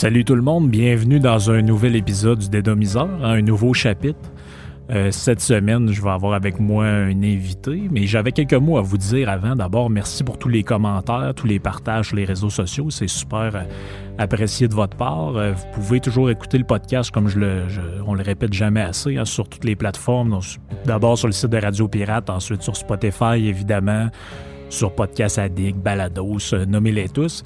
Salut tout le monde, bienvenue dans un nouvel épisode du Dédomiseur, hein, un nouveau chapitre. Euh, cette semaine, je vais avoir avec moi un invité, mais j'avais quelques mots à vous dire avant. D'abord, merci pour tous les commentaires, tous les partages sur les réseaux sociaux. C'est super euh, apprécié de votre part. Euh, vous pouvez toujours écouter le podcast, comme je le, on le répète jamais assez, hein, sur toutes les plateformes. D'abord sur le site de Radio Pirate, ensuite sur Spotify, évidemment, sur Podcast Addict, Balados, euh, nommez-les tous.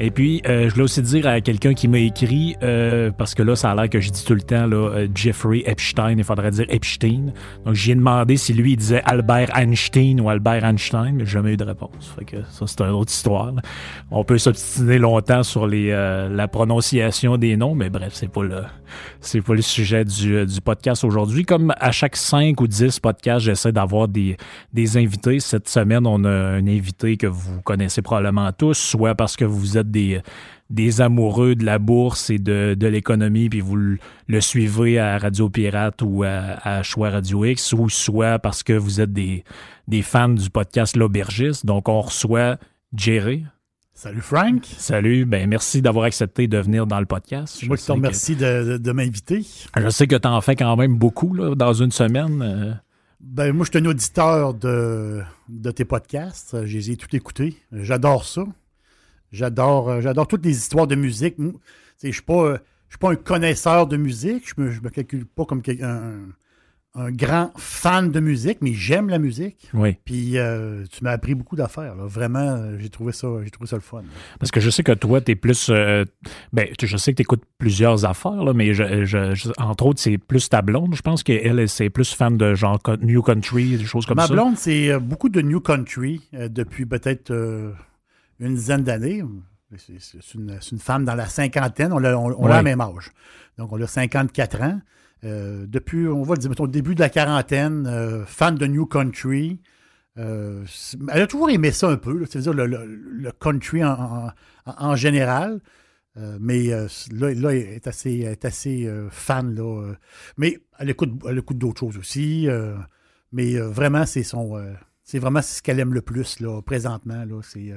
Et puis, euh, je voulais aussi dire à quelqu'un qui m'a écrit, euh, parce que là, ça a l'air que je dis tout le temps, là, euh, Jeffrey Epstein, il faudrait dire Epstein. Donc, j'ai demandé si lui, il disait Albert Einstein ou Albert Einstein, mais jamais eu de réponse. Fait que ça, c'est une autre histoire. là. On peut s'obstiner longtemps sur les, euh, la prononciation des noms, mais bref, c'est pas le, c'est pas le sujet du, euh, du podcast aujourd'hui. Comme à chaque 5 ou 10 podcasts, j'essaie d'avoir des, des invités. Cette semaine, on a un invité que vous connaissez probablement tous, soit parce que vous êtes des, des amoureux de la bourse et de, de l'économie, puis vous le, le suivez à Radio Pirate ou à, à Choix Radio X, ou soit parce que vous êtes des, des fans du podcast L'Aubergiste. Donc, on reçoit Jerry. Salut Frank. Salut, ben merci d'avoir accepté de venir dans le podcast. C'est moi Je qui te que- remercie de, de- de m'inviter. Je sais que tu en fais quand même beaucoup là, dans une semaine. Ben, moi, je suis un auditeur de, tes podcasts. Je les ai tous écoutés. J'adore ça. J'adore, euh, j'adore toutes les histoires de musique. Je ne suis pas, euh, suis pas un connaisseur de musique. Je me, je me calcule pas comme un, un grand fan de musique, mais j'aime la musique. Oui. Puis euh, tu m'as appris beaucoup d'affaires. là. Vraiment, euh, j'ai trouvé ça, j'ai trouvé ça le fun. Parce que je sais que toi, tu es plus. euh, ben, je sais que tu écoutes plusieurs affaires, là, mais je, je- je- entre autres, c'est plus ta blonde. Je pense qu'elle, c'est plus fan de genre New Country, des choses comme Ma ça. blonde, c'est beaucoup de New Country euh, depuis peut-être une dizaine d'années. C'est- une, femme dans la cinquantaine. On a, on, a même âge. Donc, on a 54 ans. Euh, depuis, on va dire, mettons, début de la quarantaine, euh, fan de New Country. Euh, elle a toujours aimé ça un peu, c'est-à-dire le, country en, général. Mais là, là, elle est assez, est assez fan. Là, mais elle écoute, elle écoute d'autres choses aussi. mais vraiment, c'est son. c'est vraiment ce qu'elle aime le plus là, présentement. Là, c'est,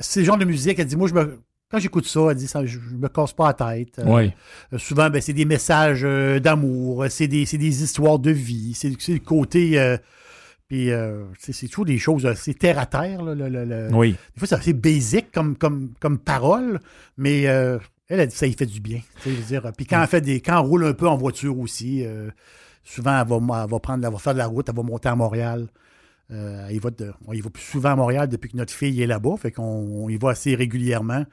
c'est le genre de musique, elle dit, moi, je me, quand j'écoute ça, elle dit, ça, je, je me casse pas la tête. Euh, Oui. euh, souvent, ben, c'est des messages euh, d'amour, c'est des, des histoires de vie, c'est, le côté. euh, puis, c'est, toujours des choses, c'est terre à terre. là, le- le- le- Oui. des fois, c'est assez basique comme, comme, comme parole, mais elle, elle dit ça y fait du bien. je veux dire. Puis quand elle fait des. Quand elle roule un peu en voiture aussi, souvent elle va, elle va prendre, elle va faire de la route, elle va monter à Montréal. Elle y va de- on y va plus souvent à Montréal depuis que notre fille est là-bas, fait qu'on on y va assez régulièrement.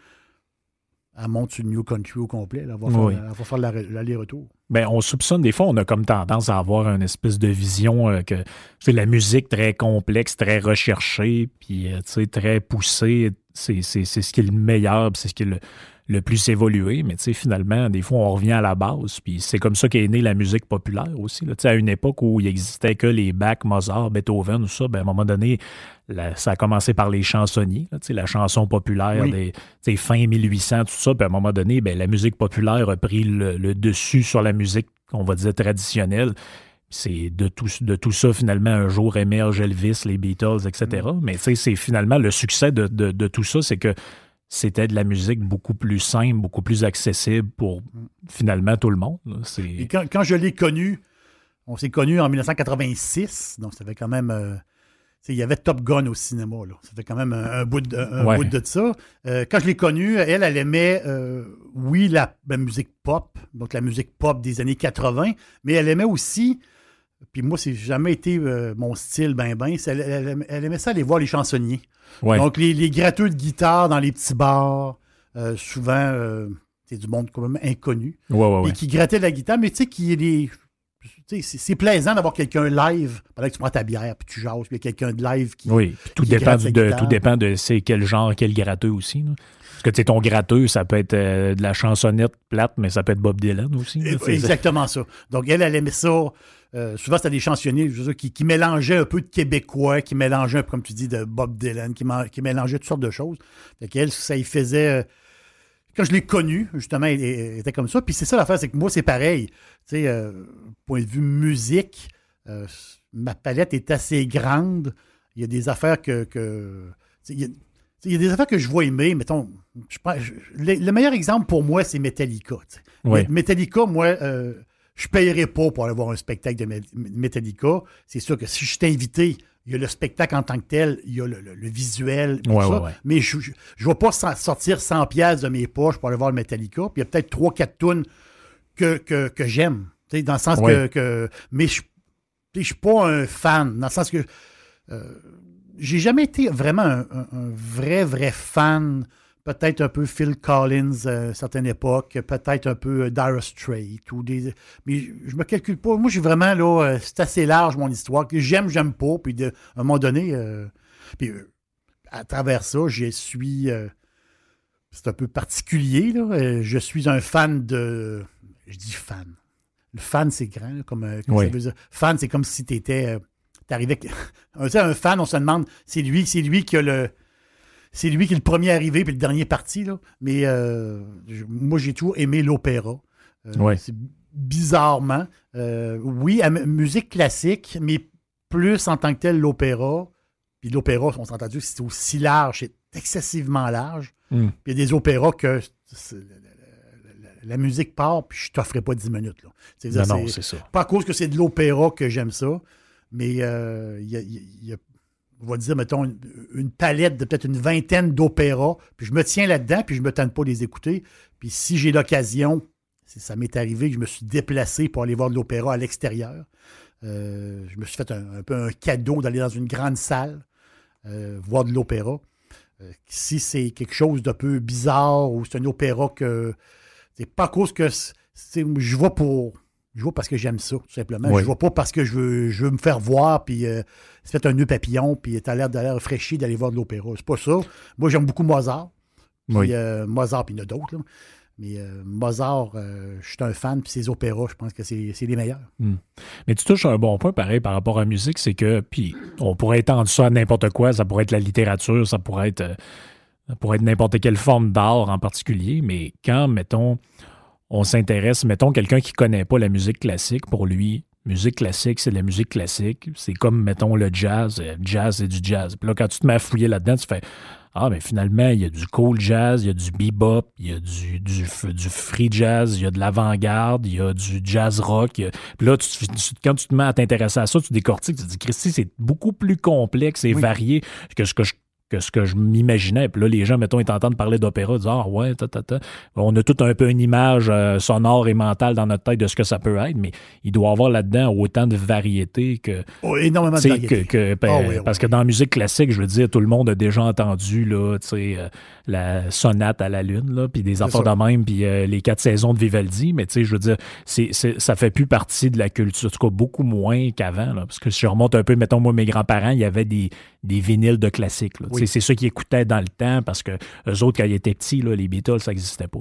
Elle monte sur le New Country au complet. là. Elle, va faire, Oui. elle va faire la- l'aller-retour. Ben, on soupçonne, des fois, on a comme tendance à avoir une espèce de vision euh, que c'est la musique très complexe, très recherchée, puis euh, très poussée. C'est ce qui est le meilleur, c'est ce qui est le, le plus évolué. Mais tu sais, finalement, des fois, on revient à la base. Puis c'est comme ça qu'est née la musique populaire aussi. là. Tu sais, à une époque où il existait que les Bach, Mozart, Beethoven, tout ça, ben, à un moment donné, la- ça a commencé par les chansonniers, là, tu sais, la chanson populaire Oui. des fin 1800, tout ça. Puis à un moment donné, ben, la musique populaire a pris le, le dessus sur la musique, on va dire, traditionnelle. C'est de tout, de tout ça, finalement, un jour émerge Elvis, les Beatles, etc. Mais tu sais, c'est finalement le succès de, de- de tout ça, c'est que c'était de la musique beaucoup plus simple, beaucoup plus accessible pour finalement tout le monde. Et quand, quand je l'ai connu, on s'est connu en 1986, donc ça fait quand même. euh, il y avait Top Gun au cinéma, là. Ça fait quand même un, un bout, de, un Ouais. bout de ça. Euh, quand je l'ai connue, elle, elle aimait, euh, oui, la, la musique pop, donc la musique pop des années 80, mais elle aimait aussi, puis moi, c'est jamais été euh, mon style, ben, ben, elle, elle aimait- elle aimait ça aller voir les chansonniers. ouais. Donc, les, les gratteux de guitare dans les petits bars, euh, souvent, euh, c'est du monde quand même inconnu Ouais, ouais, ouais. et qui grattait la guitare, mais tu sais, qui est des. C'est plaisant d'avoir quelqu'un live pendant que tu prends ta bière, puis tu jases, puis il y a quelqu'un de live qui. Oui, puis tout qui dépend, gratte de, tout dépend de c'est quel genre, quel gratteux aussi. là. Parce que tu sais, ton gratteux, ça peut être euh, de la chansonnette plate, mais ça peut être Bob Dylan aussi. là. Eh, C'est- Exactement ça. Donc, elle, elle aimait ça. Euh, souvent, c'était des chansonniers je veux dire, qui, qui mélangeaient un peu de québécois, qui mélangeaient, un peu, comme tu dis, de Bob Dylan, qui, qui mélangeaient toutes sortes de choses. Fait qu'elle, ça y faisait. euh, Quand je l'ai connue, justement, elle, elle était comme ça. Puis c'est ça l'affaire, c'est que moi, c'est pareil. Tu sais, euh, point de vue musique, euh, ma palette est assez grande. Il y a des affaires que. il y a- Il y a des affaires que je vois aimer, mettons. Je, le, meilleur exemple pour moi, c'est Metallica. Metallica, moi, euh, je ne payerais pas pour aller voir un spectacle de Metallica. C'est sûr que si je suis invité, il y a le spectacle en tant que tel, il y a le, visuel, tout ça, mais je ne vais pas sortir 100 pièces de mes poches pour aller voir le Metallica. Puis il y a peut-être 3-4 tunes que, que, j'aime, dans le sens que, Mais je ne suis pas un fan, dans le sens que euh, j'ai jamais été vraiment un, vrai, vrai fan peut-être un peu Phil Collins à une certaine époque, peut-être un peu euh, Dire Straits ou des. Mais je me calcule pas. Moi, j'ai vraiment là, euh, c'est assez large mon histoire. J'aime, j'aime pas. Puis de, à un moment donné, euh, puis à travers ça, je suis. c'est un peu particulier. Là. Je suis un fan de. Je dis fan. Le fan, c'est grand, comme, ça veut dire. Fan, c'est comme si tu étais. T'arrivais. un fan, on se demande, c'est lui, c'est lui qui a le c'est lui qui est le premier arrivé puis le dernier parti. Là. Mais euh, moi, j'ai toujours aimé l'opéra. Euh, c'est bizarrement. Euh, oui, musique classique, mais plus en tant que tel l'opéra. Puis l'opéra, on s'est entendu, c'est aussi large, c'est excessivement large. Hmm. Puis il y a des opéras que la, musique part, puis je t'offrais pas 10 minutes. Là. non, c'est ça. Pas à cause que c'est de l'opéra que j'aime ça, mais il y, a on va dire, mettons, une, palette de peut-être une vingtaine d'opéras, puis je me tiens là-dedans, puis je ne me tente pas les écouter. Puis si j'ai l'occasion, ça m'est arrivé que je me suis déplacé pour aller voir de l'opéra à l'extérieur. Euh, je me suis fait un, peu un cadeau d'aller dans une grande salle, euh, voir de l'opéra. Euh, si c'est quelque chose de peu bizarre ou c'est un opéra que. C'est pas cause que. Je vois pour je vois parce que j'aime ça, tout simplement. Je vois pas parce que je veux, je veux me faire voir, puis euh, se fait un nœud papillon, puis t'as l'air d'aller fraîchi d'aller voir de l'opéra. C'est pas ça. Moi, j'aime beaucoup Mozart. Puis, euh, Mozart, puis il y en a d'autres. Mais euh, Mozart, je suis un fan, puis ses opéras, je pense que c'est les meilleurs. Hmm. Mais tu touches un bon point, pareil, par rapport à la musique, c'est que, puis on pourrait étendre ça à n'importe quoi, ça pourrait être la littérature, ça pourrait être, ça pourrait être n'importe quelle forme d'art en particulier, mais quand, mettons, on s'intéresse, mettons, quelqu'un qui ne connaît pas la musique classique, pour lui, musique classique, c'est de la musique classique. C'est comme, mettons, le jazz. Euh, jazz, c'est du jazz. Puis là, quand tu te mets à fouiller là-dedans, tu fais Ah, mais finalement, il y a du cool jazz, il y a du bebop, il y a du, du, free jazz, il y a de l'avant-garde, il y a du jazz rock. Puis là, quand tu te mets à t'intéresser à ça, tu décortiques, tu te dis Christy, c'est beaucoup plus complexe et varié que ce que je que ce que je m'imaginais. Puis là, les gens, mettons, ils entendent parler d'opéra, disent Ah ouais, ta, ta, ta. On a tout un peu une image euh, sonore et mentale dans notre tête de ce que ça peut être, mais il doit y avoir là-dedans autant de variété que. Oh, énormément de variété. Que, ben, ah parce que dans la musique classique, je veux dire, tout le monde a déjà entendu là, euh, la sonate à la lune, là, puis des affaires de même, puis euh, les quatre saisons de Vivaldi, mais tu sais, je veux dire, c'est, ça fait plus partie de la culture, en tout cas beaucoup moins qu'avant. Parce que si je remonte un peu, mettons, moi, mes grands-parents, il y avait des, des vinyles de classiques. C'est ceux qui écoutaient dans le temps parce que eux autres, quand ils étaient petits, les Beatles, ça n'existait pas.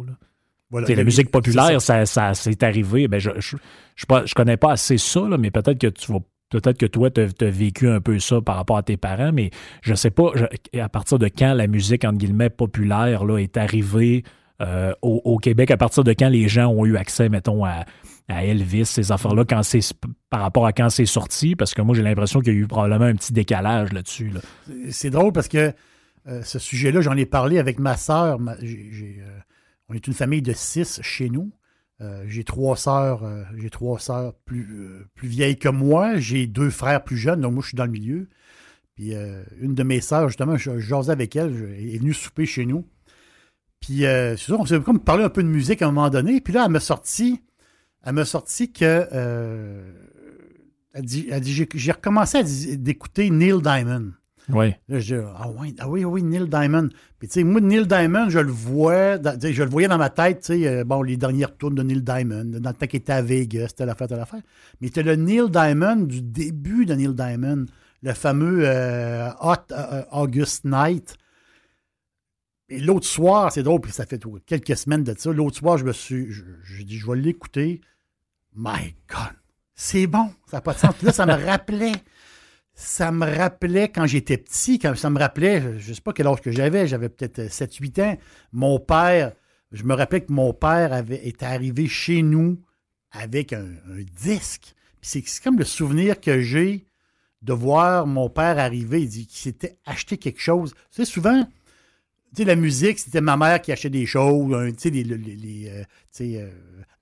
la musique populaire, ça, ça c'est arrivé. Ben, je ne je, je, connais pas assez ça, mais peut-être que tu vas Peut-être que toi, tu as, vécu un peu ça par rapport à tes parents, mais je ne sais pas à partir de quand la musique, entre guillemets, populaire là, est arrivée euh, au, Québec, à partir de quand les gens ont eu accès, mettons, à, à Elvis, ces affaires-là, par rapport à quand c'est sorti, parce que moi j'ai l'impression qu'il y a eu probablement un petit décalage là-dessus. C'est drôle parce que euh, ce sujet-là, j'en ai parlé avec ma sœur. Euh, on est une famille de six chez nous. Euh, j'ai trois sœurs, j'ai trois sœurs plus, plus vieilles que moi. J'ai deux frères plus jeunes, donc moi je suis dans le milieu. Puis une de mes sœurs, justement, je jasais avec elle, elle est venue souper chez nous. Puis c'est on s'est comme parlé un peu de musique à un moment donné. Puis là, elle m'a sorti elle m'a sorti que. Euh, elle dit, j'ai recommencé à d'écouter Neil Diamond. Oui. Là, je dis, ah, oui, ah oui, oui, Neil Diamond. Puis, tu sais, moi, Neil Diamond, je le vois, je le voyais dans ma tête, tu sais, euh, bon, les dernières tours de Neil Diamond, dans le temps qu'il était à Vegas, c'était l'affaire, c'était l'affaire. Mais c'était le Neil Diamond du début de Neil Diamond, le fameux euh, Hot August Night. Et l'autre soir, c'est drôle, puis ça fait quelques semaines de ça. L'autre soir, je me suis. Je, dit, je vais l'écouter. My God! C'est bon! Ça n'a pas de sens. là, ça me rappelait. Ça me rappelait quand j'étais petit, quand ça me rappelait, je ne sais pas quel âge que j'avais, j'avais peut-être 7-8 ans. Mon père, je me rappelais que mon père avait, était arrivé chez nous avec un, disque. C'est comme le souvenir que j'ai de voir mon père arriver. Il dit qu'il s'était acheté quelque chose. Tu sais, souvent, sais, la musique, c'était ma mère qui achetait des choses, tu sais, les, les, les euh, tu sais, euh,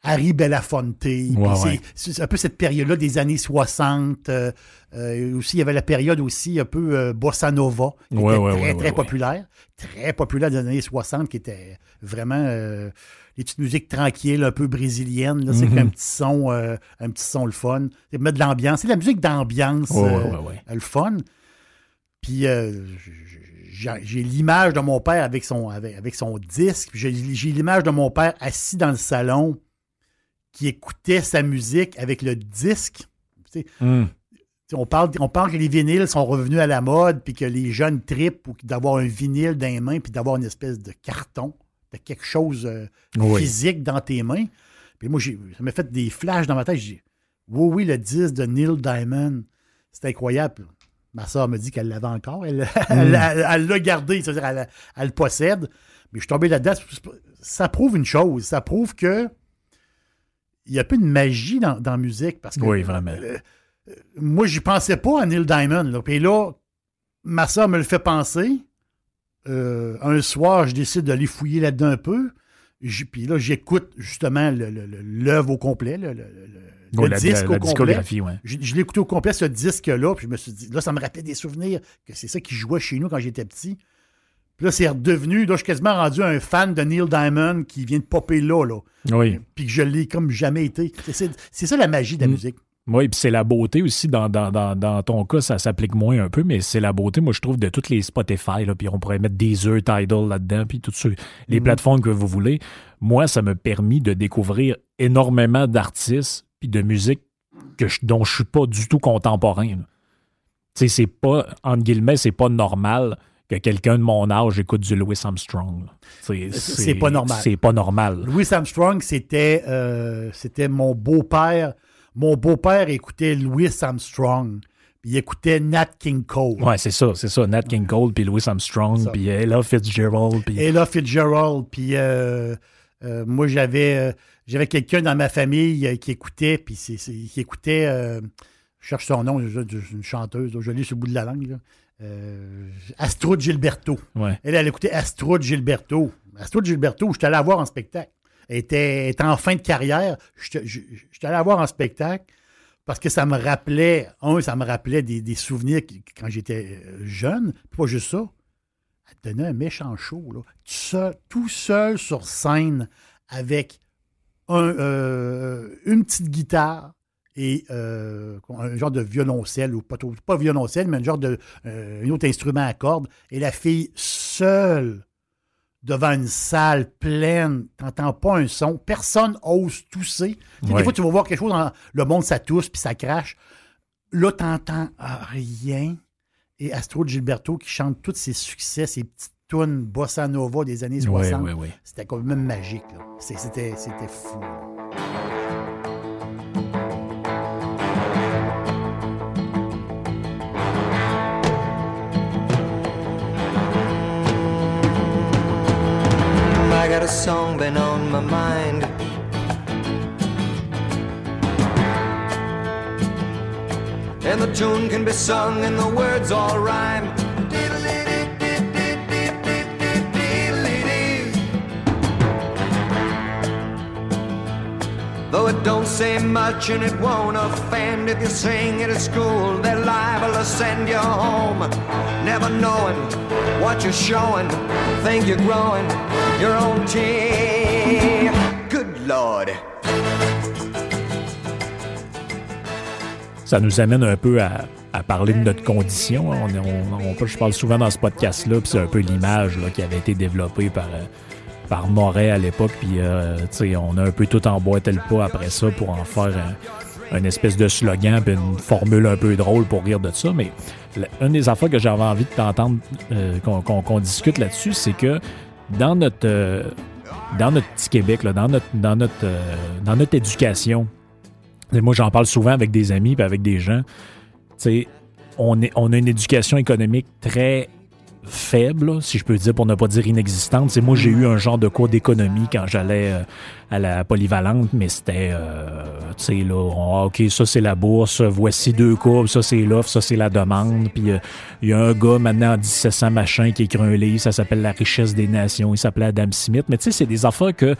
Harry Belafonte. ouais. C'est un peu cette période-là des années 60. Euh, euh, aussi, il y avait la période aussi un peu bossa nova, qui Ouais, était très, très populaire. Très populaire des années 60, qui était vraiment les petites musiques tranquilles, un peu brésiliennes. là, C'est un petit son, euh, un petit son le fun. C'est mettre de l'ambiance. C'est la musique d'ambiance, le fun. Puis euh, j'ai l'image de mon père avec son, avec, avec son disque. J'ai l'image de mon père assis dans le salon qui écoutait sa musique avec le disque. Tu sais, sais, On parle, on parle que les vinyles sont revenus à la mode, puis que les jeunes tripent d'avoir un vinyle dans les mains, puis d'avoir une espèce de carton, de quelque chose euh, Oui. physique dans tes mains. Puis moi, ça m'a fait des flashs dans ma tête. J'ai dit, oui, oui, le disque de Neil Diamond, c'est incroyable. Ma soeur me dit qu'elle l'avait encore. Elle elle l'a gardé, c'est-à-dire elle, elle le possède. Mais je suis tombé là-dedans. Ça prouve une chose. Ça prouve que il y a un peu de magie dans, dans la musique. Parce que, Oui, vraiment. euh, euh, moi, j'y pensais pas à Neil Diamond. Là. Puis là, ma soeur me le fait penser. Euh, un soir, je décide d'aller fouiller là-dedans un peu. Puis là, j'écoute justement l'œuvre au complet, le, le- le- le la, disque la- au complet. ouais. Je, je l'ai écouté au complet, ce disque-là, puis je me suis dit, là, ça me rappelait des souvenirs que c'est ça qui jouait chez nous quand j'étais petit. Puis là, c'est redevenu, là, je suis quasiment rendu un fan de Neil Diamond qui vient de popper là, là. Oui. Puis que je l'ai comme jamais été. C'est- ça la magie de la Mm. musique. Oui, puis c'est la beauté aussi, dans, dans, dans, dans ton cas, ça s'applique moins un peu, mais c'est la beauté, moi, je trouve, de toutes les Spotify, là, puis on pourrait mettre Deezer, Tidal là-dedans, puis toutes ceux- les Mhm. plateformes que vous voulez. Moi, ça m'a permis de découvrir énormément d'artistes puis de musique que je- dont je suis pas du tout contemporain. Tu sais, c'est pas, entre guillemets, c'est pas normal que quelqu'un de mon âge écoute du Louis Armstrong. C'est- pas normal. C'est pas normal. Louis Armstrong, c'était euh, c'était mon beau-père. Mon beau-père écoutait Louis Armstrong. Puis il écoutait Nat King Cole. Ouais, c'est ça, c'est ça. Nat King Cole, puis Louis Armstrong, puis Ella Fitzgerald, puis... Ella Fitzgerald. Puis euh, euh, moi, j'avais j'avais quelqu'un dans ma famille euh, qui écoutait, puis c'est- c'est- qui écoutait, euh, je cherche son nom, une chanteuse, je l'ai sur le bout de la langue, là. Euh, Astrud Gilberto. Ouais. Elle, elle écoutait Astrud Gilberto. Astrud Gilberto, je suis allé la voir en spectacle. Elle était, en fin de carrière. Je suis allé la voir en spectacle parce que ça me rappelait, un, ça me rappelait des, des souvenirs quand j'étais jeune. Puis pas juste ça. Elle donnait un méchant show, là. Tout seul, tout seul sur scène avec un, euh, une petite guitare et euh, un genre de violoncelle, ou pas, pas violoncelle, mais un genre de euh, un autre instrument à cordes. Et la fille seule devant une salle pleine, t'entends pas un son, personne ose tousser. Ouais. Des fois, tu vas voir quelque chose, dans le monde, ça tousse, puis ça crache. Là, t'entends rien. Et Astro Gilberto qui chante tous ses succès, ses petites tunes bossa nova des années Ouais, 60. ouais, ouais. C'était quand même magique. là. C'est- C'était c'était fou. là. I got a song been on my mind. And the tune can be sung and the words all rhyme. Though it don't say much and it won't offend if you sing it at school, they're liable to send you home. Never knowing what you're showing, think you're growing your own tea. Good Lord. Ça nous amène un peu à, parler de notre condition. On, on- on- je parle souvent dans ce podcast-là, puis c'est un peu l'image qui avait été développée par, euh, par Moret à l'époque. Puis, euh, on a un peu tout emboîté le pas après ça pour en faire un, un espèce de slogan, puis une formule un peu drôle pour rire de ça. Mais une des affaires que j'avais envie de t'entendre, euh, qu'on discute là-dessus, c'est que dans notre, euh, petit Québec, dans, notre, dans, notre, éducation, moi, j'en parle souvent avec des amis et avec des gens. On a une éducation économique très faible, si je peux dire, pour ne pas dire inexistante. C'est moi, j'ai eu un genre de cours d'économie quand j'allais euh, à la polyvalente, mais c'était, euh, tu sais, là, ah, OK, ça c'est la bourse, voici deux courbes, ça c'est l'offre, ça c'est la demande. Puis euh, il y a un gars maintenant en 1700 machin qui écrit un livre, ça s'appelle La richesse des nations, il s'appelait Adam Smith. Mais tu sais, c'est des affaires que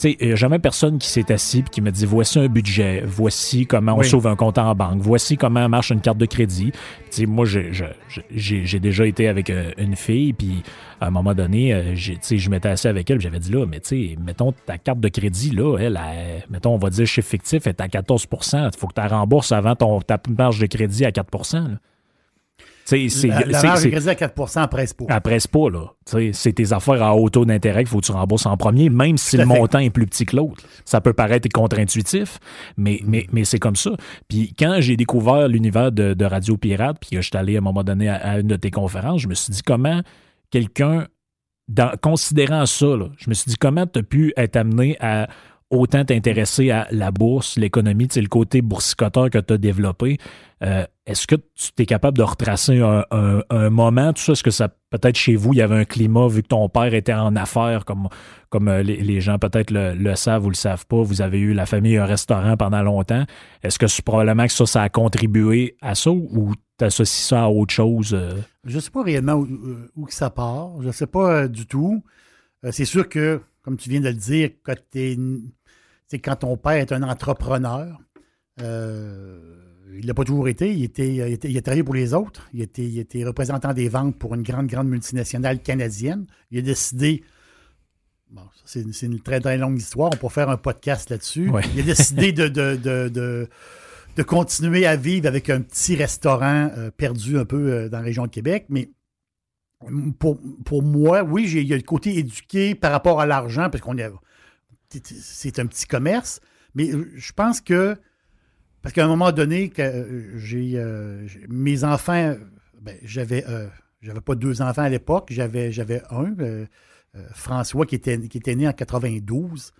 sais, il n'y a jamais personne qui s'est assis et qui me dit voici un budget, voici comment on sauve un compte en banque, voici comment marche une carte de crédit. sais, moi, j'ai déjà été avec euh, une fille, puis à un moment donné, euh, je m'étais assis avec elle, j'avais dit là, mais tu sais, mettons ta carte de crédit, là, elle, mettons, on va dire chiffre fictif, est à 14 il faut que tu la rembourses avant ton, ta marge de crédit à 4 c'est, la, la marge à 4% elle presse pas. Elle presse pas, là. C'est tes affaires à haut taux d'intérêt qu'il faut que tu rembourses en premier, même si le montant est plus petit que l'autre. Ça peut paraître contre-intuitif, mais, mais, mais c'est comme ça. Puis quand j'ai découvert l'univers de, Radio Pirate, puis que je suis allé à un moment donné à, une de tes conférences, je me suis dit comment quelqu'un, considérant ça, je me suis dit comment tu as pu être amené à autant t'intéresser à la bourse, l'économie, le côté boursicoteur que tu as développé. Euh, est-ce que tu es capable de retracer un, moment, tout ça? Est-ce que ça, peut-être chez vous, il y avait un climat, vu que ton père était en affaires, comme, comme euh, les, gens peut-être le, savent ou le savent pas, vous avez eu la famille un restaurant pendant longtemps. Est-ce que c'est probablement que ça, ça a contribué à ça ou tu associes ça à autre chose? Euh? Je ne sais pas réellement où, où, ça part. Je ne sais pas du tout. c'est sûr que, comme tu viens de le dire, quand tu es c'est quand ton père est un entrepreneur, euh, il n'a pas toujours été. Il, était, il, a travaillé pour les autres. Il était, il était représentant des ventes pour une grande, grande multinationale canadienne. Il a décidé. Bon, c'est une, très, très longue histoire. On peut faire un podcast là-dessus. Il a décidé de, de, continuer à vivre avec un petit restaurant euh, perdu un peu euh, dans la région de Québec. Mais pour, pour moi, oui, il y a le côté éduqué par rapport à l'argent, parce qu'on est c'est un petit commerce, mais euh, je pense que, parce qu'à un moment donné, que euh, j'ai euh, mes enfants, ben, j'avais j'avais pas deux enfants à l'époque, j'avais j'avais un, François, qui était, qui était né en 92.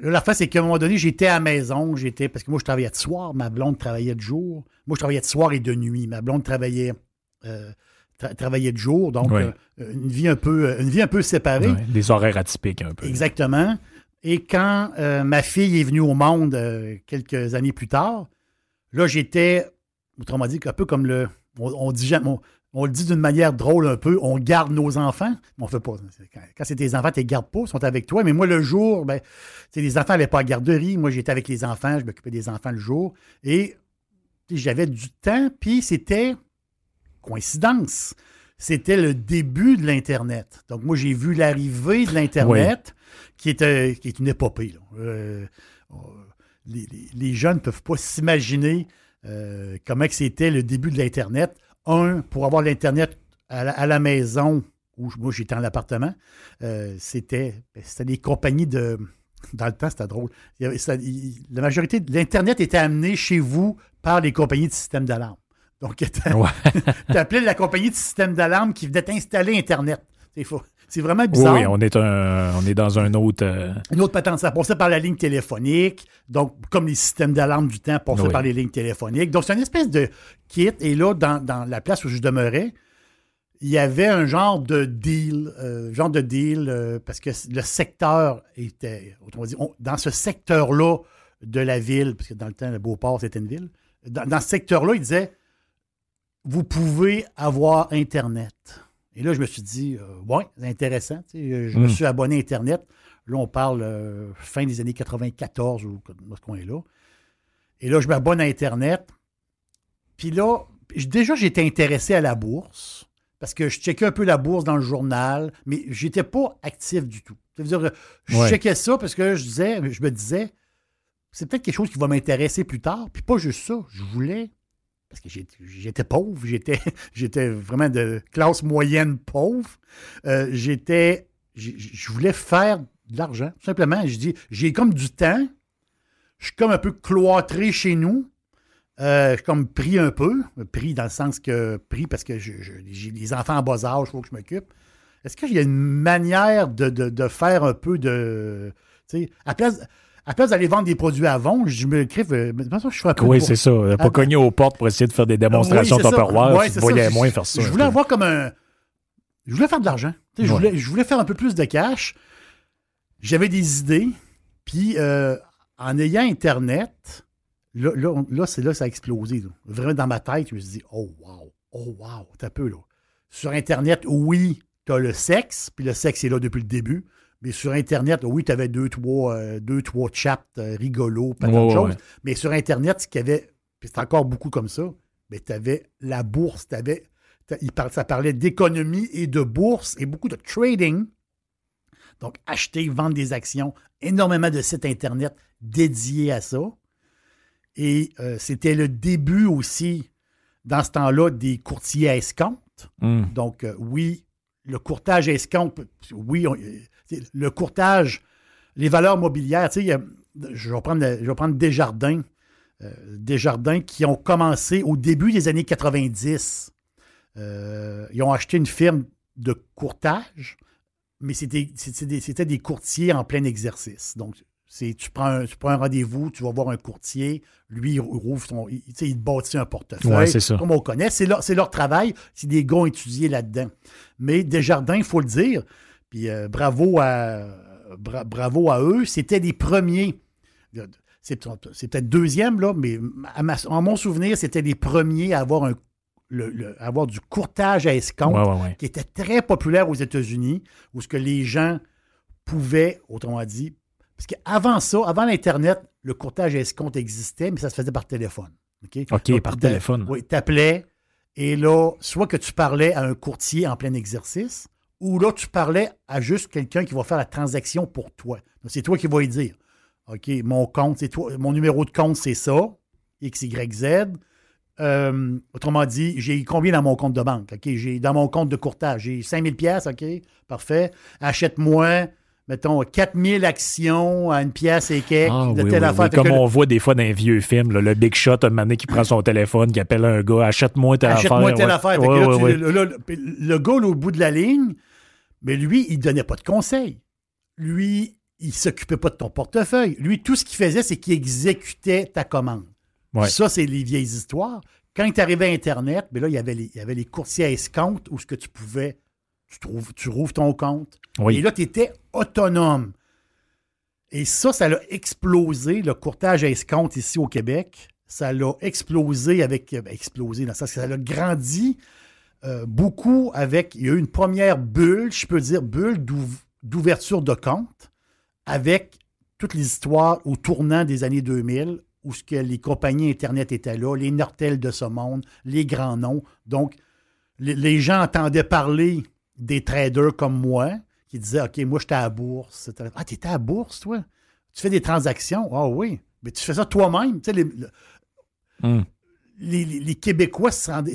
la fin, c'est qu'à un moment donné, j'étais à la maison, j'étais, parce que moi, je travaillais de soir, ma blonde travaillait de jour. Moi, je travaillais de soir et de nuit. Ma blonde travaillait travaillait de jour, donc une vie un peu une vie un peu séparée. des horaires atypiques un peu. Exactement. Et quand euh, ma fille est venue au monde euh, quelques années plus tard, là, j'étais, autrement dit, un peu comme le. On, le dit d'une manière drôle un peu, on garde nos enfants. On fait pas. Quand, c'est tes enfants, tu les gardes pas, ils sont avec toi. Mais moi, le jour, ben, les enfants n'allaient pas à garderie. Moi, j'étais avec les enfants, je m'occupais des enfants le jour. Et j'avais du temps, puis c'était coïncidence. C'était le début de l'Internet. Donc, moi, j'ai vu l'arrivée de l'Internet qui est, qui est une épopée. Euh, les, jeunes ne peuvent pas s'imaginer euh, comment c'était le début de l'Internet. Un, pour avoir l'Internet à, la maison, où moi j'étais en appartement, euh, c'était, c'était des compagnies de. Dans le temps, c'était drôle. la majorité de l'Internet était amené chez vous par les compagnies de système d'alarme. Donc, tu appelais la compagnie de système d'alarme qui venait installer Internet. C'est faux. C'est vraiment bizarre. Oui, on est, un, on est dans un autre. Euh, Une autre patente. Ça passait par la ligne téléphonique. Donc, comme les systèmes d'alarme du temps passaient par les lignes téléphoniques. Donc, c'est une espèce de kit. Et là, dans, la place où je demeurais, il y avait un genre de deal, euh, genre de deal, euh, parce que le secteur était, autrement dit, dans ce secteur-là de la ville, parce que dans le temps, le Beauport, c'était une ville, dans, dans ce secteur-là, il disait, vous pouvez avoir Internet. Et là, je me suis dit, euh, ouais, c'est intéressant. je me hmm. suis abonné à Internet. Là, on parle euh, fin des années 94 ou dans ce coin-là. Et là, je m'abonne à Internet. Puis là, déjà, j'étais intéressé à la bourse parce que je checkais un peu la bourse dans le journal, mais je n'étais pas actif du tout. dire je checkais ça parce que je disais, je me disais, c'est peut-être quelque chose qui va m'intéresser plus tard. Puis pas juste ça, je voulais parce que j'étais pauvre, j'étais, vraiment de classe moyenne pauvre. Euh, j'étais, je voulais faire de l'argent, tout simplement. Je dis, j'ai comme du temps, je suis comme un peu cloîtré chez nous. Euh, je suis comme pris un peu, pris dans le sens que pris parce que j'ai des enfants en bas âge, il faut que je m'occupe. Est-ce qu'il y a une manière de, de faire un peu de. Tu sais, à place à place d'aller vendre des produits à vendre, je me crée. Euh, je fais un peu Oui, c'est ça. Pas cogner aux portes pour essayer de faire des démonstrations oui, tu voyais moins faire ça. Je voulais avoir comme un, je voulais faire de l'argent. Je, voulais, je voulais faire un peu plus de cash. J'avais des idées. Puis, euh, en ayant Internet, là, là, là, c'est là que ça a explosé. là. Vraiment, dans ma tête, je me suis dit, oh, wow, oh, wow, t'as peu, là. Sur Internet, oui, t'as le sexe, puis le sexe est là depuis le début. Mais sur Internet, oui, tu avais deux, trois, euh, deux, trois chats euh, rigolos, pas Ouais, tant de choses. ouais. Mais sur Internet, ce qu'il y avait, puis c'est encore beaucoup comme ça, mais tu avais la bourse, tu avais, il par- ça parlait d'économie et de bourse et beaucoup de trading. Donc, acheter, vendre des actions, énormément de sites Internet dédiés à ça. Et euh, c'était le début aussi, dans ce temps-là, des courtiers à escompte. Hum. Donc, euh, oui, le courtage escompte, oui, le courtage, les valeurs mobilières, tu sais, je vais prendre, je vais prendre euh, Desjardins qui ont commencé au début des années 90. Euh, ils ont acheté une firme de courtage, mais c'était des, des courtiers en plein exercice. Donc, c'est, tu, prends un, tu prends un rendez-vous, tu vas voir un courtier, lui, il rouvre son. Il, il te bâtit un portefeuille. Ouais, c'est ça. Comme on connaît. C'est leur, c'est leur travail. C'est des gars étudiés là-dedans. Mais Desjardins, il faut le dire, puis euh, bravo, à, bra- bravo à eux, c'était les premiers. C'est, c'est peut-être deuxième, là, mais à ma- en mon souvenir, c'était les premiers à avoir, un, le- avoir du courtage à escompte Ouais, ouais, ouais. qui était très populaire aux États-Unis, où ce que les gens pouvaient, autrement dit, parce qu'avant ça, avant l'Internet, le courtage à escompte existait, mais ça se faisait par téléphone. OK, par téléphone. Oui, t'appelais, et là, soit que tu parlais à un courtier en plein exercice, ou là, tu parlais à juste quelqu'un qui va faire la transaction pour toi. Donc, c'est toi qui vas lui dire, OK, mon compte, c'est toi, mon numéro de compte, c'est ça, XYZ. Euh, autrement dit, j'ai combien dans mon compte de banque? OK, j'ai dans mon compte de courtage, j'ai 5000 pièces, OK, parfait. Achète-moi, mettons, 4000 actions à une pièce et quelques Ah, de oui, telle oui, affaire. oui. Comme que on voit des fois dans les vieux films, là, le Big Shot, un donné, qui prend son téléphone, qui appelle un gars, achète-moi telle affaire. Achète-moi telle ouais. affaire. Ouais, là, tu- le, gars au bout de la ligne, mais lui, il ne donnait pas de conseils. Lui, il s'occupait pas de ton portefeuille. Lui, tout ce qu'il faisait, c'est qu'il exécutait ta commande. Ça, c'est les vieilles histoires. Quand il arrivé à Internet, mais là, il y avait les, il y avait les courtiers à escompte où ce que tu pouvais, tu, trouves, tu rouvres ton compte. Oui. Et là, tu étais autonome. Et ça, ça l'a explosé, le courtage à escompte ici au Québec. Ça l'a explosé avec. ben, explosé dans le sens que ça l'a grandi euh, beaucoup avec. Il y a eu une première bulle, je peux dire, bulle d'ouv- d'ouverture de compte avec toutes les histoires au tournant des années 2000 où ce que les compagnies Internet étaient là, les Nortel de ce monde, les grands noms. Donc, les, les gens entendaient parler des traders comme moi qui disaient OK, moi, j'étais à la bourse. Ah, tu étais à la bourse, toi? Tu fais des transactions? Ah oui. Mais tu fais ça toi-même. Tu sais, les, le- les, les- les Québécois se rendaient-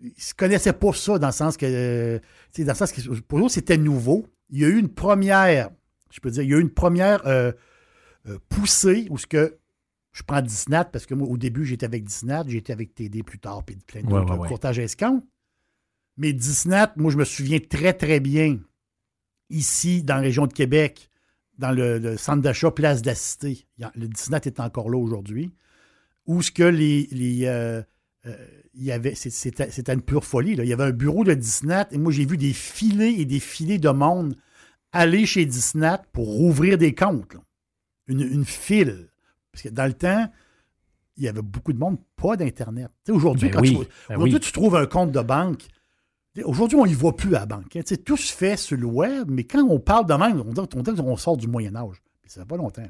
ils se connaissaient pas ça dans le sens que, dans le sens que pour eux, c'était nouveau. Il y a eu une première, je peux dire, il y a eu une première euh, euh, poussée où ce que je prends Disnat parce que moi, au début, j'étais avec Disnat, j'étais avec TD plus tard, puis plein Ouais, d'autres ouais, ouais. escompte. Mais Disnat, moi, je me souviens très, très bien, ici, dans la région de Québec, dans le, le centre d'achat Place de la Cité. Le Disnat est encore là aujourd'hui. Où ce que les. les, euh, euh, il y avait, c'était, une pure folie. là. Il y avait un bureau de Disnat et moi, j'ai vu des filets et des filets de monde aller chez Disnat pour rouvrir des comptes. là. Une, une file. Parce que dans le temps, il y avait beaucoup de monde, pas d'Internet. Aujourd'hui, Ben quand oui, tu, ben oui. tu trouves un compte de banque. Aujourd'hui, on n'y va plus à la banque. hein. Tout se fait sur le web, mais quand on parle de même, on dit, on dit qu'on sort du Moyen-Âge. Mais ça fait pas longtemps.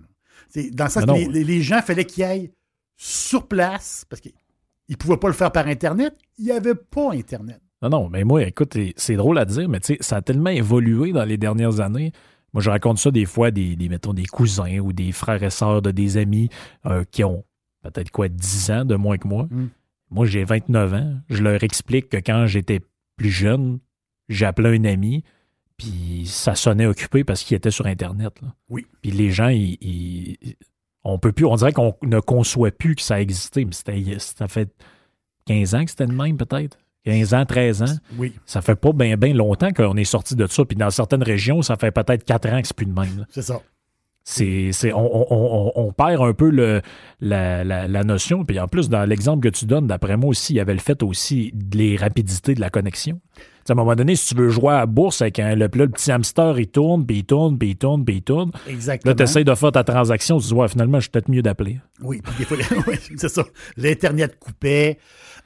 Dans le sens que les, gens, fallait qu'ils aillent sur place parce qu'ils ne pouvaient pas le faire par Internet. Il n'y avait pas Internet. Non, non, mais moi, écoute, c'est- drôle à dire, mais ça a tellement évolué dans les dernières années. Moi, je raconte ça des fois, des, des mettons, des cousins ou des frères et sœurs de des amis euh, qui ont peut-être quoi, 10 ans de moins que moi. Mm. Moi, j'ai 29 ans. Je leur explique que quand j'étais plus jeune, j'appelais un ami, puis ça sonnait occupé parce qu'il était sur Internet. là. Oui. Puis les gens, ils, ils- on peut plus, on dirait qu'on ne conçoit plus que ça existait, mais c'était, ça fait 15 ans que c'était de même, peut-être? 15 ans, 13 ans? Oui, Ça fait pas bien longtemps qu'on est sorti de ça. Puis dans certaines régions, ça fait peut-être 4 ans que c'est plus de même. là. c'est ça. C'est, c'est, on, on- on perd un peu le, la, la- la notion. Puis en plus, dans l'exemple que tu donnes, d'après moi aussi, il y avait le fait aussi de les rapidités de la connexion. À un moment donné, si tu veux jouer à la bourse avec un, le, là, le petit hamster, il tourne, puis il tourne, puis il tourne, puis il tourne. Exactement. Là, tu essaies de faire ta transaction, tu te dis, ouais, finalement, je suis peut-être mieux d'appeler. Oui, puis des fois, oui, c'est ça. L'Internet coupait.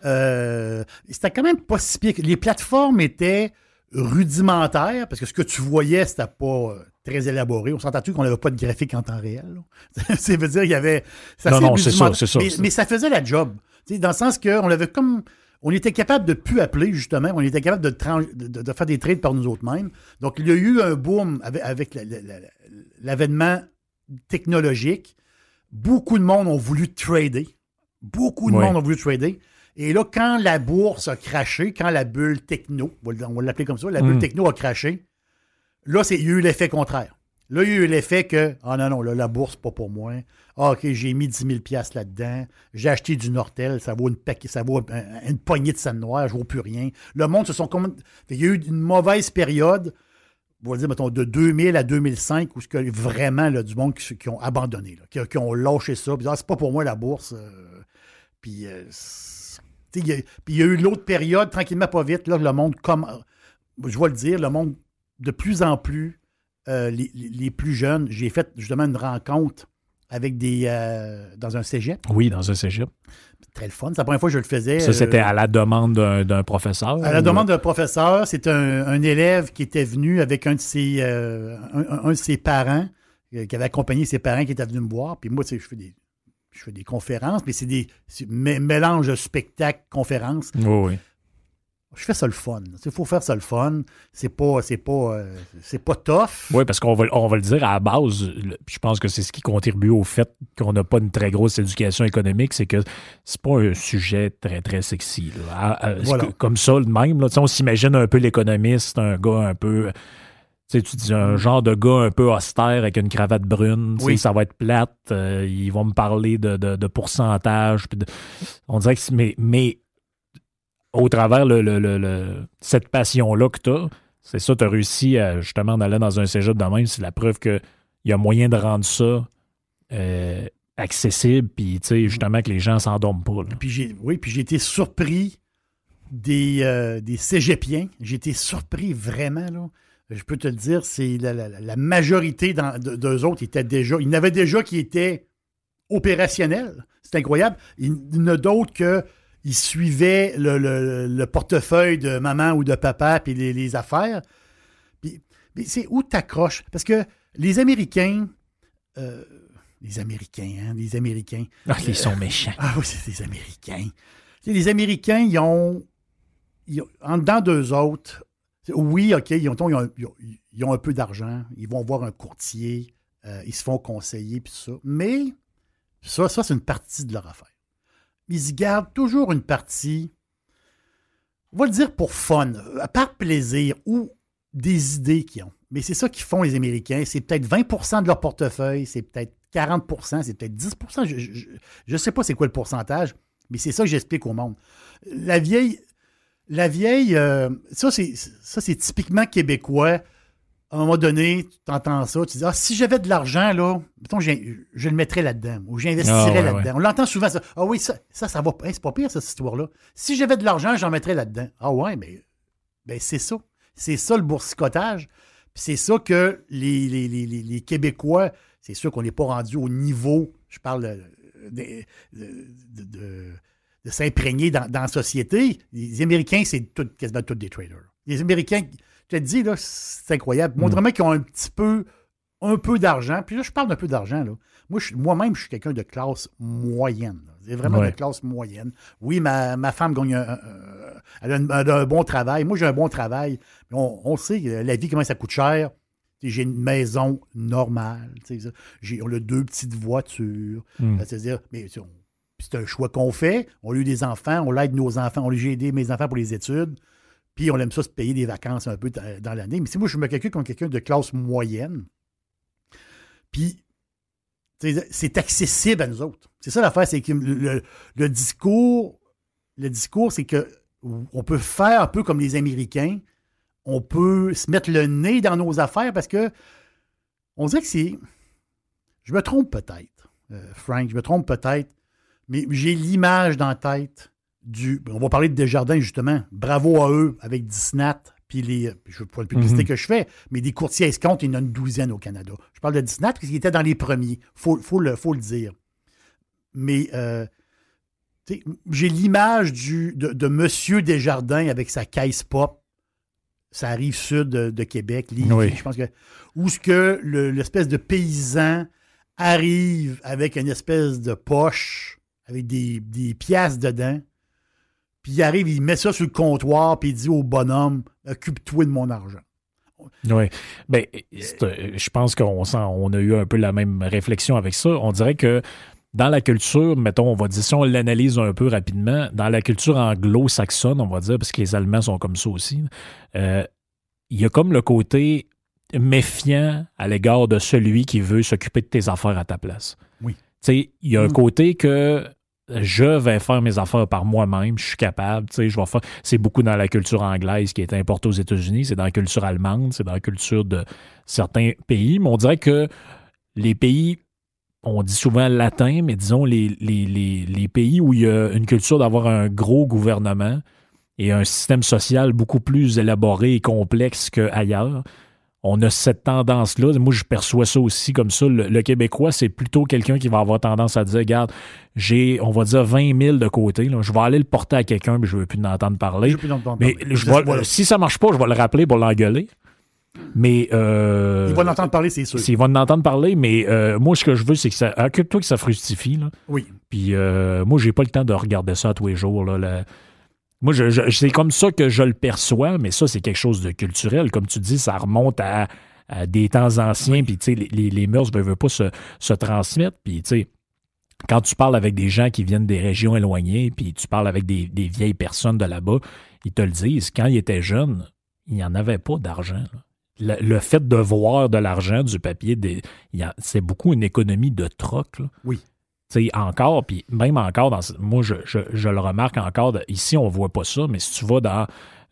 Euh, c'était quand même pas si pire. Les plateformes étaient rudimentaires parce que ce que tu voyais, c'était pas euh, très élaboré. On s'entend-tu qu'on n'avait pas de graphique en temps réel? ça veut dire qu'il y avait. Non, non, c'est ça, rudimentaire. c'est ça, Mais, ça faisait la job. Dans le sens qu'on avait comme. On était capable de plus appeler, justement. On était capable de, faire des trades par nous autres mêmes. Donc, il y a eu un boom avec, avec la- la- la- la- l'avènement technologique. Beaucoup de monde ont voulu trader. Beaucoup de monde ont voulu trader. Et là, quand la bourse a craché, quand la bulle techno, on va- l'appeler comme ça, la bulle Mm. techno a craché, là, c'est, il y a eu l'effet contraire. Là, il y a eu l'effet que, ah non, non, là, la bourse, pas pour moi. Ah, OK, j'ai mis 10 000 piastres là-dedans. J'ai acheté du Nortel, ça vaut une, paquet- ça vaut un- une poignée de scène noire, je ne vaux plus rien. Le monde se sont comme. Il y a eu une mauvaise période, on va dire, mettons, de 2000 à 2005, où ce que vraiment, là, du monde qui, qui ont abandonné, là, qui, qui ont lâché ça. Puis, ah, c'est pas pour moi la bourse. euh, puis, euh, il y a- puis il y a eu l'autre période, tranquillement, pas vite, là, le monde, comme, je vais le dire, le monde, de plus en plus, euh, les, plus jeunes, j'ai fait justement une rencontre avec des. euh, dans un cégep. Oui, dans un cégep. Très le fun. C'est la première fois que je le faisais. Ça, c'était euh, à la demande d'un, professeur. à la ou- demande d'un professeur, c'est un, un élève qui était venu avec un de ses, un, un- de ses parents, qui avait accompagné ses parents qui étaient venus me voir. Puis moi, tu sais, je fais des, je fais des conférences, mais c'est des c'est mé- mélange de spectacle, conférences. Oui, oui. Je fais ça le fun. Il faut faire ça le fun. C'est pas, c'est pas, euh, c'est pas tough. Oui, parce qu'on va, on va le dire à la base, le- je pense que c'est ce qui contribue au fait qu'on n'a pas une très grosse éducation économique, c'est que c'est pas un sujet très, très sexy. là. À- à- c'est Voilà. que- Comme ça, de même, là, on s'imagine un peu l'économiste, un gars un peu. Tu sais, tu dis un genre de gars un peu austère avec une cravate brune, tu sais, Oui. ça va être plate, euh, ils vont me parler de, de, de pourcentage. de- on dirait que c'est- mais, mais au travers le, le- le- le- cette passion-là que tu as, c'est ça, tu as réussi à, justement d'aller dans un cégep de même. C'est la preuve qu'il y a moyen de rendre ça euh, accessible, puis tu sais, justement que les gens s'endorment pas. là. Puis j'ai, oui, puis j'ai été surpris des, euh, des cégepiens. J'ai été surpris vraiment, là. Je peux te le dire, c'est la, la- la majorité de- d'eux autres étaient déjà. Il y en avait déjà qui étaient opérationnels. C'est incroyable. Il y en a d'autres que ils suivaient le, le- le portefeuille de maman ou de papa puis les, les affaires. Puis, mais c'est où t'accroches? Parce que les Américains, euh, les Américains, hein, les Américains, Ah, ils sont méchants. ah oui, c'est des Américains. Les Américains, ils ont, ils ont- en dedans d'eux autres, oui, OK, ils ont, ils ont- un peu d'argent, ils vont voir un courtier, euh, ils se font conseiller, puis ça. Mais ça, ça c'est une partie de leur affaire. Ils gardent toujours une partie, on va le dire pour fun, euh, par plaisir ou des idées qu'ils ont. Mais c'est ça qu'ils font, les Américains. C'est peut-être 20% de leur portefeuille, c'est peut-être 40% c'est peut-être 10% Je ne sais pas c'est quoi le pourcentage, mais c'est ça que j'explique au monde. La vieille, la vieille, euh, ça c'est ça c'est typiquement québécois. À un moment donné, tu entends ça, tu dis ah si j'avais de l'argent là, mettons je le mettrais là-dedans ou j'investirais Ah, ouais, là-dedans. ouais. On l'entend souvent ça. Ah oui ça ça ça va, Hey, c'est pas pire cette histoire là. Si j'avais de l'argent, j'en mettrais là-dedans. Ah ouais, mais ben c'est ça, c'est ça le boursicotage. Puis c'est ça que les, les- les- les- les Québécois, c'est sûr qu'on n'est pas rendu au niveau, je parle euh, de, de- de- de- de s'imprégner dans, dans la société. Les Américains, c'est tout- quasiment tous des traders. Les Américains, je te dis, là, c'est incroyable. Montre-moi qu'ils ont un petit peu, un peu d'argent. Puis là, je parle d'un peu d'argent. Là. Moi, je- moi-même, je suis quelqu'un de classe moyenne. C'est vraiment Ouais. de classe moyenne. Oui, ma, ma femme gagne un, elle a un, bon travail. Moi, j'ai un bon travail. On, on sait que la vie, comment ça coûte cher. J'ai une maison normale. J'ai, on a deux petites voitures. Mm. C'est-à-dire, mais on- c'est un choix qu'on fait. On a eu des enfants, on aide nos enfants. On j'ai aidé mes enfants pour les études. Puis on aime ça se payer des vacances un peu dans, l'année. Mais si moi, je me calcule comme quelqu'un de classe moyenne, puis c'est accessible à nous autres. C'est ça l'affaire, c'est que le discours, le discours, c'est que on peut faire un peu comme les Américains. On peut se mettre le nez dans nos affaires parce que on dirait que c'est. Je me trompe peut-être, euh, Frank, je me trompe peut-être, mais j'ai l'image dans la tête du. On va parler de Desjardins, justement. Bravo à eux avec Disnat, puis les. Je ne pas le publicité Mhm. que je fais, mais des courtiers escomptes, il y en a une douzaine au Canada. Je parle de Disnat parce qu'il était dans les premiers. Il faut, faut, le, faut le dire. Mais. euh, j'ai l'image de, de Monsieur Desjardins avec sa caisse pop. Ça arrive sud de, de Québec, Lévis, Oui. je pense que. Où ce que le- l'espèce de paysan arrive avec une espèce de poche, avec des, des pièces dedans, puis il arrive, il met ça sur le comptoir, puis il dit au bonhomme Occupe-toi de mon argent. Oui. Ben, euh, je pense qu'on on a eu un peu la même réflexion avec ça. On dirait que dans la culture, mettons, on va dire, si on l'analyse un peu rapidement, dans la culture anglo-saxonne, on va dire, parce que les Allemands sont comme ça aussi, euh, il y a comme le côté méfiant à l'égard de celui qui veut s'occuper de tes affaires à ta place. Oui. Tu sais, il y a un Mm. côté que je vais faire mes affaires par moi-même, je suis capable, tu sais, je vais faire. C'est beaucoup dans la culture anglaise qui est importée aux États-Unis, c'est dans la culture allemande, c'est dans la culture de certains pays, mais on dirait que les pays, on dit souvent latin, mais disons les, les, les, les pays où il y a une culture d'avoir un gros gouvernement et un système social beaucoup plus élaboré et complexe qu'ailleurs. On a cette tendance-là. Moi, je perçois ça aussi comme ça. Le, le Québécois, c'est plutôt quelqu'un qui va avoir tendance à dire Regarde, j'ai, on va dire, 20 000 de côté. là. Je vais aller le porter à quelqu'un, mais je ne veux plus en entendre parler. J'ai plus longtemps Mais parler. je vais- voilà. si ça marche pas, je vais le rappeler pour l'engueuler. Mais. Euh, Il va l'entendre parler, c'est sûr. s'il va en entendre parler, mais euh, moi, ce que je veux, c'est que ça. Occupe-toi que ça fructifie. Là. Oui. Puis euh, moi, j'ai pas le temps de regarder ça tous les jours. Là, Moi, je, je- c'est comme ça que je le perçois, mais ça, c'est quelque chose de culturel. Comme tu dis, ça remonte à, à des temps anciens, puis les, les, les mœurs ne veulent pas se, se transmettre. Puis tu sais, quand tu parles avec des gens qui viennent des régions éloignées, puis tu parles avec des, des vieilles personnes de là-bas, ils te le disent. Quand ils étaient jeunes, il n'y en avait pas d'argent. Le, le fait de voir de l'argent, du papier, c'est beaucoup une économie de troc. là. Oui. Encore, puis même encore, moi, je, le remarque encore, ici, on voit pas ça, mais si tu vas dans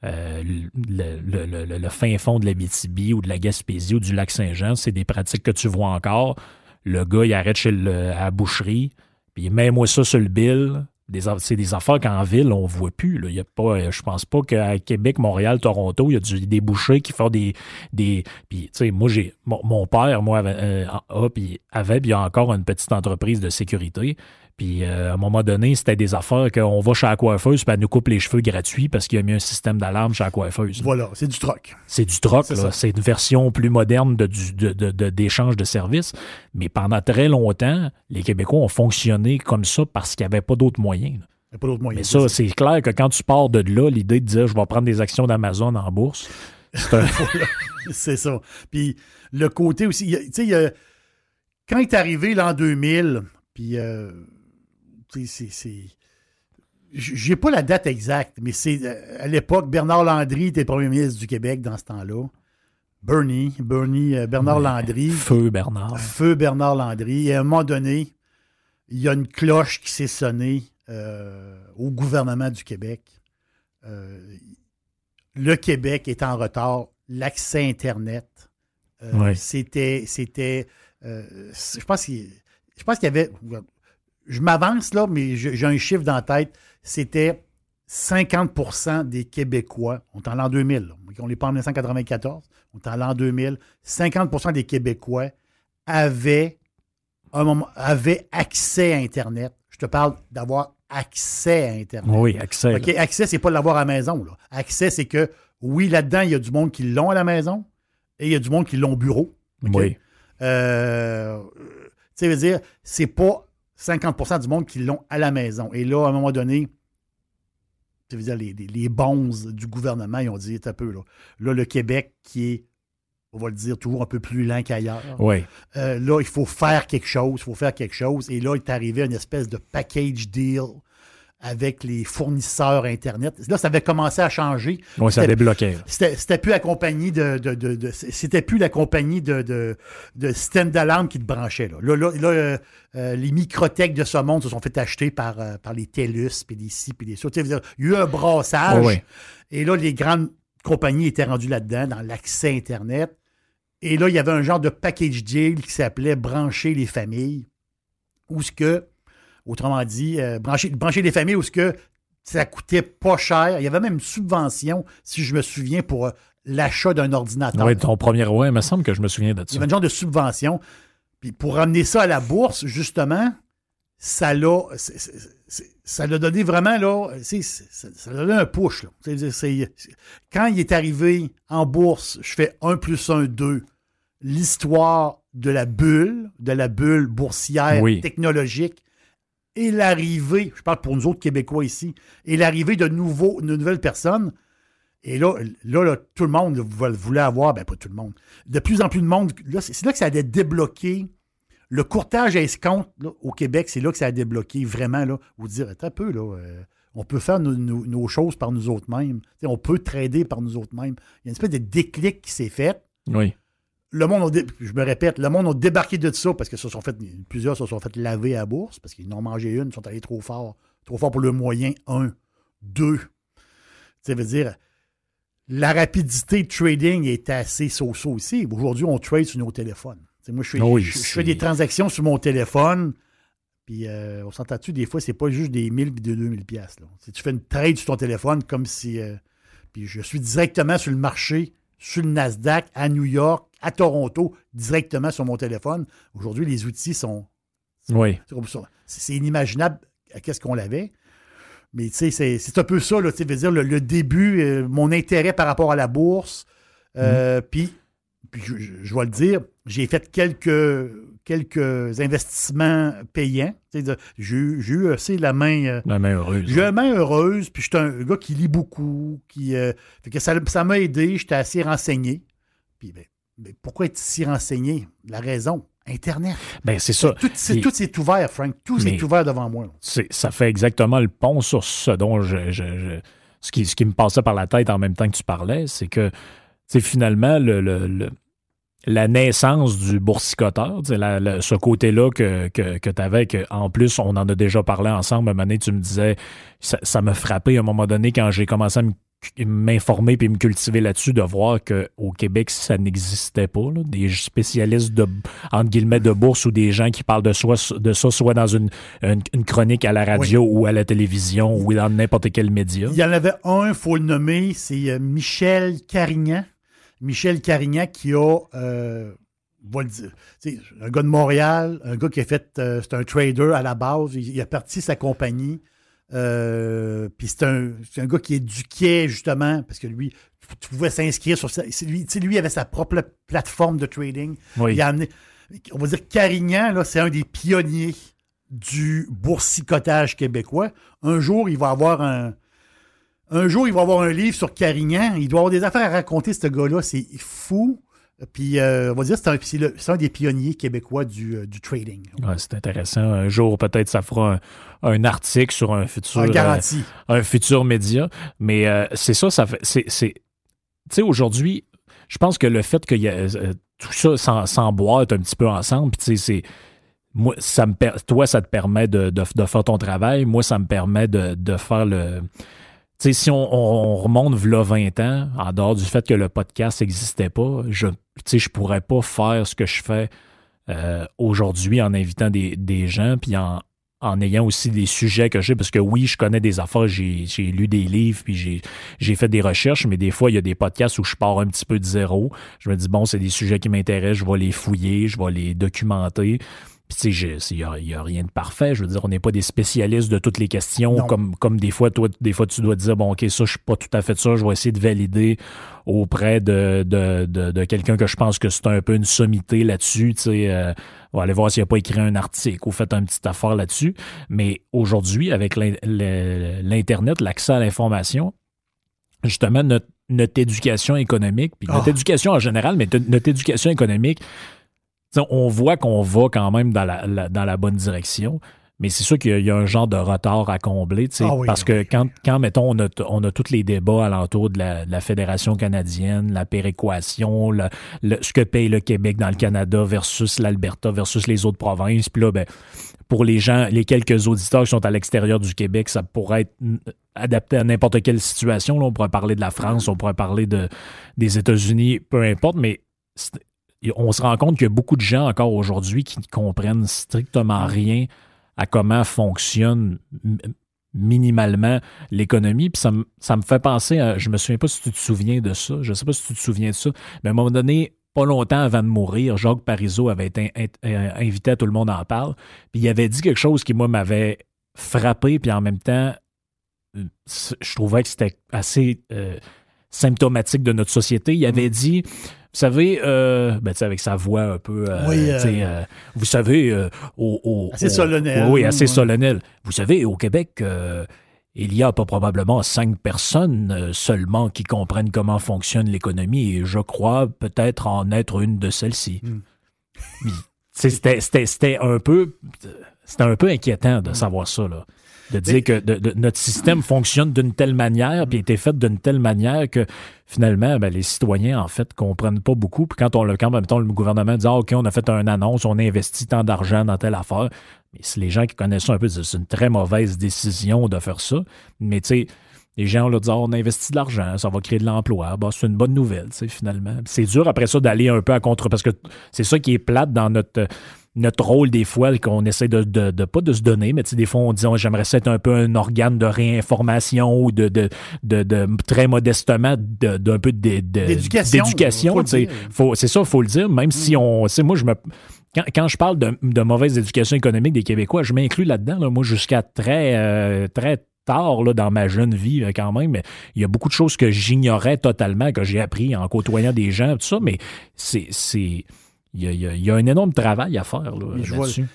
euh, le, le- le- fin fond de la BTB ou de la Gaspésie ou du lac Saint-Jean, c'est des pratiques que tu vois encore. Le gars, il arrête chez à la boucherie, puis mets-moi ça sur le bill. C'est des affaires qu'en ville, on ne voit plus. Là. Y a pas, euh, je pense pas qu'à Québec, Montréal, Toronto, il y a des bouchers qui font des. puis, tu sais, moi, j'ai. Mon, père, moi, avait, euh, avait, puis il y a encore une petite entreprise de sécurité. Puis, euh, à un moment donné, c'était des affaires qu'on va chez la coiffeuse, puis elle nous coupe les cheveux gratuits parce qu'il y a mis un système d'alarme chez la coiffeuse. Voilà, c'est du troc. C'est du troc, C'est là. ça. c'est une version plus moderne de, du- de- de- de- d'échange de services. Mais pendant très longtemps, les Québécois ont fonctionné comme ça parce qu'il n'y avait pas d'autres moyens. Il n'y a pas d'autre moyen. Mais ça, c'est clair que quand tu pars de là, l'idée de dire je vais prendre des actions d'Amazon en bourse, c'est un- C'est ça. Puis le côté aussi, y tu sais, y quand il est arrivé l'an 2000, puis euh, c'est- J'ai pas la date exacte, mais c'est euh, à l'époque, Bernard Landry était premier ministre du Québec dans ce temps-là. Bernie, Bernie, euh, Bernard Landry. feu Bernard. Feu Bernard Landry. Et à un moment donné, il y a une cloche qui s'est sonnée euh, au gouvernement du Québec. Euh, le Québec est en retard. L'accès Internet, Ouais. c'était. c'était je pense qu'il je pense qu'il y avait. Je m'avance là, mais j'ai un chiffre dans la tête. C'était 50% des Québécois, on est en l'an 2000, là. on n'est pas en 1994, on est en l'an 2000, 50% des Québécois avaient, un moment, avaient accès à Internet. Je te parle d'avoir accès à Internet. Oui, accès. OK, accès, c'est pas de l'avoir à la maison. Là. Accès, c'est que, oui, là-dedans, il y a du monde qui l'ont à la maison et il y a du monde qui l'ont au bureau. Oui. Euh, tu sais, dire, c'est pas 50% du monde qui l'ont à la maison. Et là, à un moment donné, tu veux dire, les, les, les bonzes du gouvernement, ils ont dit, un peu, là. Là, le Québec, qui est, on va le dire, toujours un peu plus lent qu'ailleurs. Oui. Euh, là, il faut faire quelque chose, il faut faire quelque chose. Et là, il est arrivé une espèce de package deal avec les fournisseurs Internet. Là, ça avait commencé à changer. Oui, ça débloquait. C'était plus la compagnie de. de- de- de- c'était plus la compagnie de, de, de système d'alarme qui te branchait. Là, là, là, là, euh, euh, les microthèques de ce monde se sont fait acheter par, euh, par les TELUS, puis des ci, puis des ça. Il y a eu un brassage. Et là, les grandes compagnies étaient rendues là-dedans, dans l'accès Internet. Et là, il y avait un genre de package deal qui s'appelait Brancher les familles, où ce que, autrement dit, euh, brancher, brancher les familles, où ce que ça coûtait pas cher. Il y avait même une subvention, si je me souviens, pour euh, l'achat d'un ordinateur. Oui, ton premier, ouais, il me semble que je me souviens de Il y ça. avait un genre de subvention. Puis pour ramener ça à la bourse, justement, ça l'a, c'est- c'est- c'est- ça l'a donné vraiment, là, c'est- ça l'a donné un push. là. Quand il est arrivé en bourse, je fais 1 plus 1, 2, l'histoire de la bulle, de la bulle boursière Oui. technologique, et l'arrivée, je parle pour nous autres Québécois ici, et l'arrivée de, nouveaux, de nouvelles personnes. Et là, là, tout le monde voulait avoir, ben pas tout le monde, de plus en plus de monde. C'est là que ça a débloqué. Le courtage à escompte au Québec, c'est là que ça a débloqué vraiment. Là, vous dire, attends un peu, là, euh, on peut faire nos, choses par nous autres mêmes. On peut trader par nous autres mêmes. Il y a une espèce de déclic qui s'est fait. Oui. Le monde, a dé- je me répète, le monde a débarqué de ça parce que se sont fait, plusieurs se sont fait laver à la bourse parce qu'ils en ont mangé une, ils sont allés trop fort. Trop fort pour le moyen, un. Deux. Ça veut dire, la rapidité de trading est assez so-so aussi. Aujourd'hui, on trade sur nos téléphones. Moi, je fais, Oui, je- je c'est- fais des transactions sur mon téléphone. Puis, euh, on s'entend-tu, des fois, c'est pas juste des 1000 et des 2000 pièces. Si tu fais une trade sur ton téléphone, comme si... euh, puis, je suis directement sur le marché, sur le Nasdaq, à New York, à Toronto, directement sur mon téléphone. Aujourd'hui, les outils sont... Oui. c'est inimaginable à qu'est-ce qu'on l'avait. Mais tu sais, c'est- un peu ça, là, veut dire le, le début, euh, mon intérêt par rapport à la bourse. Euh, Puis, puis je, je- je vais le dire, j'ai fait quelques, quelques investissements payants. J'ai eu- assez la main. euh, La main heureuse. j'ai eu la main heureuse, puis j'étais un gars qui lit beaucoup, qui fait que ça ça m'a aidé, j'étais assez renseigné. Puis ben, pourquoi être si renseigné? La raison, Internet. Ben, c'est ça. Tout, c'est- Puis- tout est ouvert, Frank. Tout est ouvert devant moi. ça fait exactement le pont sur ce dont je, je- je- ce, qui, ce qui me passait par la tête en même temps que tu parlais, c'est que c'est finalement le, le- le- la naissance du boursicoteur, la- la- ce côté-là que, que, que tu avais, que, en plus, on en a déjà parlé ensemble. À un moment donné, tu me disais, ça, ça m'a frappé à un moment donné quand j'ai commencé à me- m'informer puis me cultiver là-dessus, de voir qu'au Québec, ça n'existait pas. là. des spécialistes de, entre guillemets, de bourse ou des gens qui parlent de, soi, de ça, soit dans une, une, une chronique à la radio ou à la télévision ou dans n'importe quel média. Il y en avait un, il faut le nommer, c'est euh, Michel Carignan. Michel Carignan qui a, euh, on va le dire, un gars de Montréal, un gars qui a fait, euh, c'est un trader à la base, il, il a parti sa compagnie. Euh, puis c'est un, un gars qui éduquait justement, parce que lui, tu- pouvais s'inscrire sur c'est lui, lui avait sa propre plateforme de trading. Oui. Il a amené, on va dire Carignan, là, c'est un des pionniers du boursicotage québécois. Un jour, il va avoir un, un jour, il va avoir un livre sur Carignan. Il doit avoir des affaires à raconter, ce gars-là. C'est fou. Puis, euh, on va dire, c'est un, c'est un des pionniers québécois du, euh, du trading. Ouais, c'est intéressant. Un jour, peut-être, ça fera un, un article sur un futur, Un euh, garanti. un futur média. Mais euh, c'est ça, ça fait. Tu sais, aujourd'hui, je pense que le fait que y a, tout ça s'emboîte un petit peu ensemble, puis tu sais, c'est. Moi, ça me per- toi, ça te permet de, de- de faire ton travail. Moi, ça me permet de, de faire le. Tu sais, si on, on- on remonte v'là 20 ans, en dehors du fait que le podcast n'existait pas, je sais, je pourrais pas faire ce que je fais euh, aujourd'hui en invitant des, des gens, puis en, en ayant aussi des sujets que j'ai, parce que oui, je connais des affaires, j'ai lu des livres, puis j'ai fait des recherches, mais des fois, il y a des podcasts où je pars un petit peu de zéro. Je me dis, bon, c'est des sujets qui m'intéressent, je vais les fouiller, je vais les documenter. Puis, tu sais, il n'y a, rien de parfait. Je veux dire, on n'est pas des spécialistes de toutes les questions, Non. comme, comme des fois, toi, des fois, tu dois te dire, bon, OK, ça, je suis pas tout à fait ça, je vais essayer de valider auprès de, de, de, de quelqu'un que je pense que c'est un peu une sommité là-dessus, tu sais, euh, on va aller voir s'il n'a pas écrit un article ou fait une petite affaire là-dessus. Mais aujourd'hui, avec l'Internet, l'accès à l'information, justement, notre, notre éducation économique, puis notre Ah. éducation en général, mais notre éducation économique, T'sais, on voit qu'on va quand même dans la, la- dans la bonne direction, mais c'est sûr qu'il y, a- il y a un genre de retard à combler, tu sais, Ah oui, parce que quand, quand, mettons, on a, on a tous les débats alentour de la, de la Fédération canadienne, la péréquation, le, le- ce que paye le Québec dans le Canada versus l'Alberta versus les autres provinces, puis là, ben, pour les gens, les quelques auditeurs qui sont à l'extérieur du Québec, ça pourrait être adapté à n'importe quelle situation. Là, on pourrait parler de la France, on pourrait parler de, des États-Unis, peu importe, mais on se rend compte qu'il y a beaucoup de gens encore aujourd'hui qui ne comprennent strictement rien à comment fonctionne minimalement l'économie. Puis ça, me, ça me fait penser à, je me souviens pas si tu te souviens de ça, je sais pas si tu te souviens de ça, mais à un moment donné, pas longtemps avant de mourir, Jacques Parizeau avait été euh, invité à Tout le monde en parle, puis il avait dit quelque chose qui, moi, m'avait frappé, puis en même temps, euh, je trouvais que c'était assez euh, symptomatique de notre société. Il avait mm. dit vous savez, euh, ben, avec sa voix un peu. Euh, oui, euh, vous savez, au, assez solennel. Oui, assez solennel. Vous savez, au Québec, il y a pas probablement cinq personnes seulement qui comprennent comment fonctionne l'économie et je crois peut-être en être une de celles-ci. Hmm. C'était un peu. C'était un peu inquiétant de savoir ça. Là de dire que notre système fonctionne d'une telle manière, puis a été fait d'une telle manière que finalement, ben, les citoyens, en fait, comprennent pas beaucoup. Puis quand on le, quand, le gouvernement dit, ah, OK, on a fait une annonce, on a investi tant d'argent dans telle affaire, mais si les gens qui connaissent ça un peu c'est une très mauvaise décision de faire ça. Mais tu sais, les gens leur disent, ah, on a investi de l'argent, ça va créer de l'emploi. Bah, c'est une bonne nouvelle, finalement. C'est dur après ça d'aller un peu à contre, parce que c'est ça qui est plate dans notre notre rôle des fois qu'on essaie de, de, pas de se donner, mais des fois on dit j'aimerais être un peu un organe de réinformation ou de, de, de, très modestement d'un peu d'éducation. C'est ça, il faut le dire, même si mm. on. Moi, je me. Quand, je parle de, mauvaise éducation économique des Québécois, je m'inclus là-dedans, moi, jusqu'à très, euh, très tard là, dans ma jeune vie euh, quand même. Mais il y a beaucoup de choses que j'ignorais totalement, que j'ai appris en côtoyant des gens, tout ça, mais c'est il y, a, un énorme travail à faire là-dessus.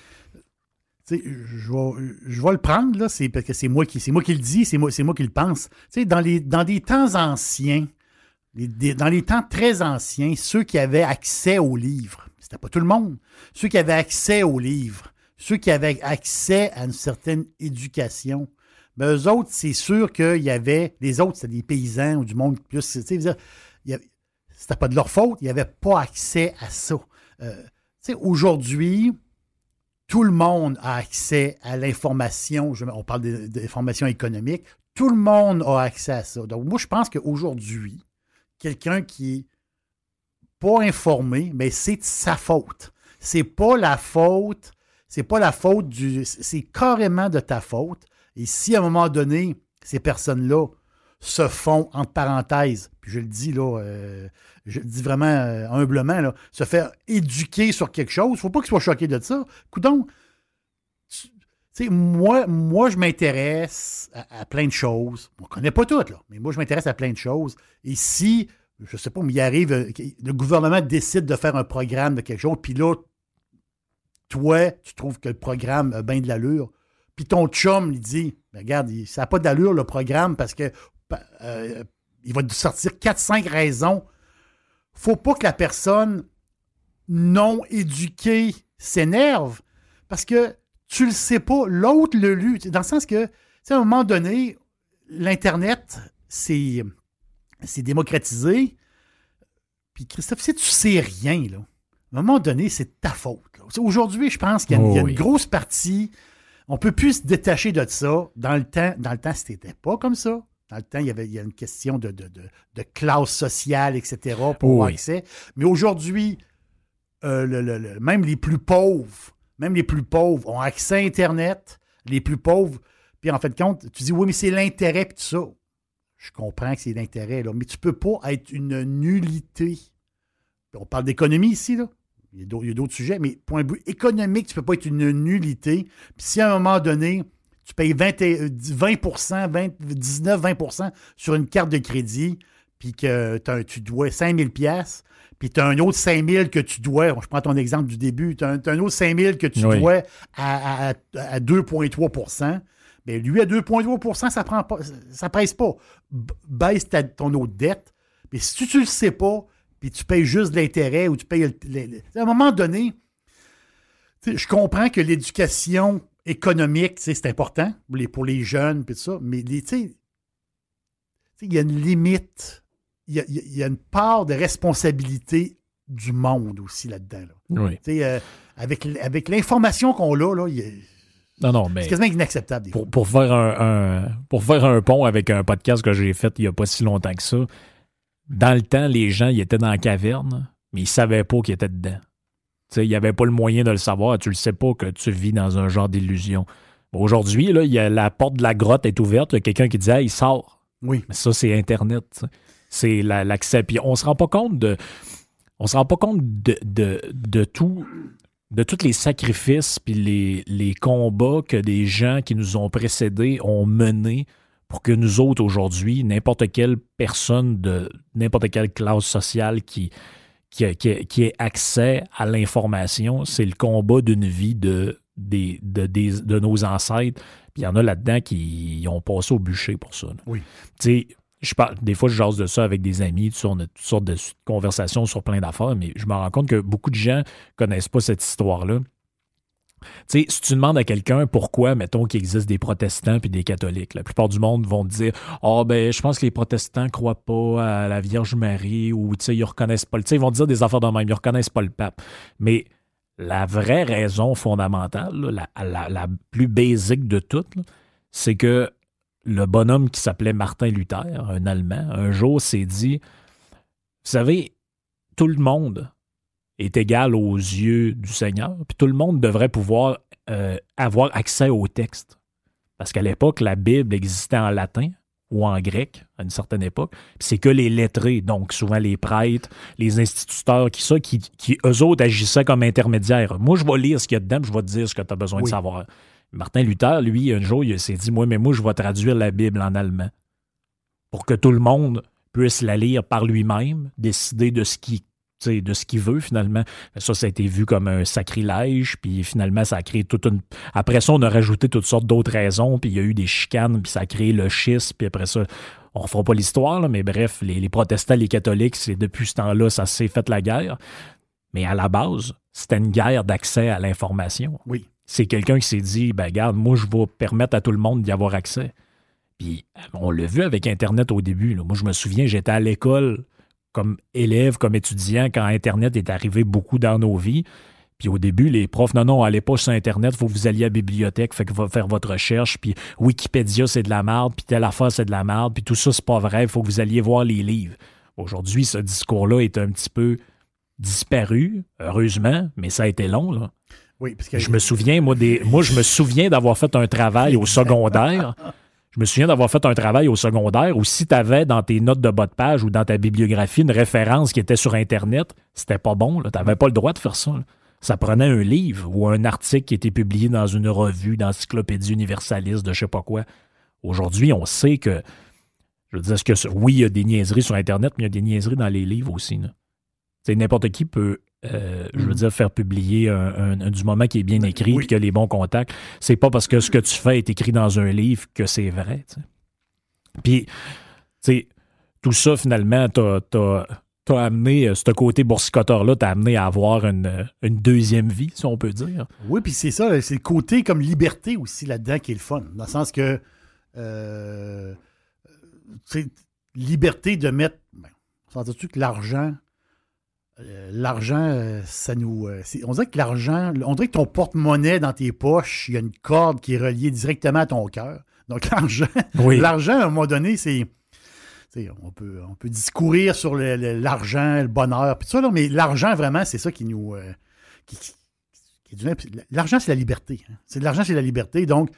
je, je, vais, le prendre, là, c'est parce que c'est moi qui c'est moi qui le dis, c'est moi, moi qui le pense. dans, les, dans des temps anciens, dans les temps très anciens, ceux qui avaient accès aux livres, c'était pas tout le monde, ceux qui avaient accès aux livres, ceux qui avaient accès à une certaine éducation, mais eux autres, c'est sûr qu'il y avait, les autres, c'était des paysans ou du monde plus, c'était pas de leur faute, ils n'avaient pas accès à ça. Euh, aujourd'hui, tout le monde a accès à l'information. On parle d'information économique. Tout le monde a accès à ça. Donc, moi, je pense qu'aujourd'hui, quelqu'un qui est pas informé, mais c'est sa faute. C'est pas la faute, c'est pas la faute du. C'est carrément de ta faute. Et si à un moment donné, ces personnes-là se font, entre parenthèses, puis je le dis là, euh, je le dis vraiment euh, humblement, là, se faire éduquer sur quelque chose, il ne faut pas qu'ils soient choqués de ça. Coudon, moi, moi, je m'intéresse à, plein de choses. On ne connaît pas toutes, là, mais moi, je m'intéresse à plein de choses. Et si, je ne sais pas, mais il arrive, euh, le gouvernement décide de faire un programme de quelque chose, puis là, toi, tu trouves que le programme a bien de l'allure, puis ton chum, il dit, ben, regarde, ça n'a pas d'allure le programme parce que euh, il va sortir 4-5 raisons. faut pas que la personne non éduquée s'énerve parce que tu le sais pas, l'autre le lu. Dans le sens que, à un moment donné, l'Internet, c'est démocratisé. Puis Christophe, si tu sais rien, là, à un moment donné, c'est ta faute. Aujourd'hui, je pense qu'il y, a, une grosse partie. On ne peut plus se détacher de ça. Dans le temps, dans le temps, c'était pas comme ça. Dans le temps, il y avait il y a une question de, de, classe sociale, etc., pour avoir accès. Mais aujourd'hui, euh, même les plus pauvres, même les plus pauvres ont accès à Internet. Les plus pauvres, puis en fait de compte, tu dis oui, mais c'est l'intérêt, puis tout ça. Je comprends que c'est l'intérêt, là, mais tu ne peux pas être une nullité. On parle d'économie ici, là. Il y a d'autres sujets, mais point de vue économique, tu ne peux pas être une nullité. Puis si à un moment donné, tu payes 20, 20 19, 20% sur une carte de crédit, puis que tu dois 5000 pièces puis tu as un autre 5000 que tu dois, je prends ton exemple du début, tu as, un autre 5000 que tu dois à, 2,3% Bien, lui, à 2,3% ça prend pas, ça presse pas. Baisse ton autre dette. Mais si tu ne le sais pas, puis tu payes juste l'intérêt ou tu payes... à un moment donné, je comprends que l'éducation économique, c'est important pour les, pour les jeunes, puis ça, mais il y a une limite, il y, a, une part de responsabilité du monde aussi là-dedans. Oui. Euh, avec avec l'information qu'on a, là, non, non, mais c'est quasiment inacceptable. Pour, pour, faire un, pour faire un pont avec un podcast que j'ai fait il n'y a pas si longtemps que ça, dans le temps, les gens ils étaient dans la caverne, mais il savait pas qu'il était dedans. Il n'y avait pas le moyen de le savoir. Tu le sais pas que tu vis dans un genre d'illusion. Aujourd'hui, la porte de la grotte est ouverte. Il y a quelqu'un qui dit il sort. Oui. Mais ça, c'est Internet. C'est la- l'accès. Puis on se rend pas compte de. On se rend pas compte de, de, de tout. De tous les sacrifices puis les, les combats que des gens qui nous ont précédés ont menés pour que nous autres, aujourd'hui, n'importe quelle personne de n'importe quelle classe sociale qui, qui, a- qui, ait accès à l'information, c'est le combat d'une vie de, des, de, des- de nos ancêtres. Puis il y en a là-dedans qui ont passé au bûcher pour ça. là. Oui. Tu sais, je parle, des fois, je jase de ça avec des amis, on a toutes sortes de conversations sur plein d'affaires, mais je me rends compte que beaucoup de gens connaissent pas cette histoire-là. Si tu demandes à quelqu'un pourquoi, mettons, qu'il existe des protestants puis des catholiques, la plupart du monde vont te dire Ah, ben, je pense que les protestants croient pas à la Vierge Marie ou, tu sais, ils reconnaissent pas le. Ils vont dire des affaires de même, ils reconnaissent pas le pape. Mais la vraie raison fondamentale, la, la- plus basique de toutes, c'est que le bonhomme qui s'appelait Martin Luther, un Allemand, un jour s'est dit Vous savez, tout le monde est égal aux yeux du Seigneur, puis tout le monde devrait pouvoir euh, avoir accès au texte. Parce qu'à l'époque, la Bible existait en latin ou en grec, à une certaine époque. Puis c'est que les lettrés, donc souvent les prêtres, les instituteurs, qui, ça, qui, qui eux autres agissaient comme intermédiaires. Moi, je vais lire ce qu'il y a dedans, puis je vais te dire ce que tu as besoin de savoir. Martin Luther, lui, un jour, il s'est dit Moi, mais moi, je vais traduire la Bible en allemand pour que tout le monde puisse la lire par lui-même, décider de ce sais, de ce qu'il veut finalement. Ça, ça a été vu comme un sacrilège, puis finalement, ça a créé toute une... Après ça, on a rajouté toutes sortes d'autres raisons, puis il y a eu des chicanes, puis ça a créé le schisme, puis après ça, on ne fera pas l'histoire, mais bref, les, les protestants, les catholiques, c'est depuis ce temps-là, ça s'est fait la guerre. Mais à la base, c'était une guerre d'accès à l'information. Oui. C'est quelqu'un qui s'est dit, ben regarde, moi, je vais permettre à tout le monde d'y avoir accès. Puis on l'a vu avec Internet au début. là. Moi, je me souviens, j'étais à l'école comme élève, comme étudiant, quand Internet est arrivé beaucoup dans nos vies. Puis au début, les profs, non, non, allez pas sur Internet, il faut que vous alliez à la bibliothèque, fait que va faire votre recherche, puis Wikipédia, c'est de la merde, puis telle affaire, c'est de la merde, puis tout ça, c'est pas vrai, il faut que vous alliez voir les livres. Aujourd'hui, ce discours-là est un petit peu disparu, heureusement, mais ça a été long, là. Oui, parce que Je me souviens, moi, des, moi je me souviens d'avoir fait un travail au secondaire. Je me souviens d'avoir fait un travail au secondaire où si tu avais dans tes notes de bas de page ou dans ta bibliographie une référence qui était sur Internet, c'était pas bon. Tu n'avais pas le droit de faire ça. Ça prenait un livre ou un article qui était publié dans une revue d'encyclopédie universaliste de je sais pas quoi. Aujourd'hui, on sait que. Je veux dire, que oui, il y a des niaiseries sur Internet, mais il y a des niaiseries dans les livres aussi. N'importe qui peut, euh, je veux dire, faire publier un, un- un- du moment qui est bien écrit oui. puis qui a les bons contacts. C'est pas parce que ce que tu fais est écrit dans un livre que c'est vrai. Puis, tu sais, tout ça, finalement, t'as amené, euh, ce côté boursicoteur-là, t'as amené à avoir une, euh, une deuxième vie, si on peut dire. Oui, puis c'est ça, c'est le côté comme liberté aussi là-dedans qui est le fun. Dans le sens que, euh, liberté de mettre. Ben, Sens-tu que l'argent, l'argent, euh, ça nous. euh, on dirait que l'argent, on dirait que ton porte-monnaie dans tes poches, il y a une corde qui est reliée directement à ton cœur. Donc, l'argent, Oui. l'argent, à un moment donné, c'est. On peut, on peut discourir sur le- le- l'argent, le, bonheur, puis tout ça, là, mais l'argent, vraiment, c'est ça qui nous. euh, qui- L'argent, c'est la liberté. hein. C'est L'argent, c'est la liberté. Donc,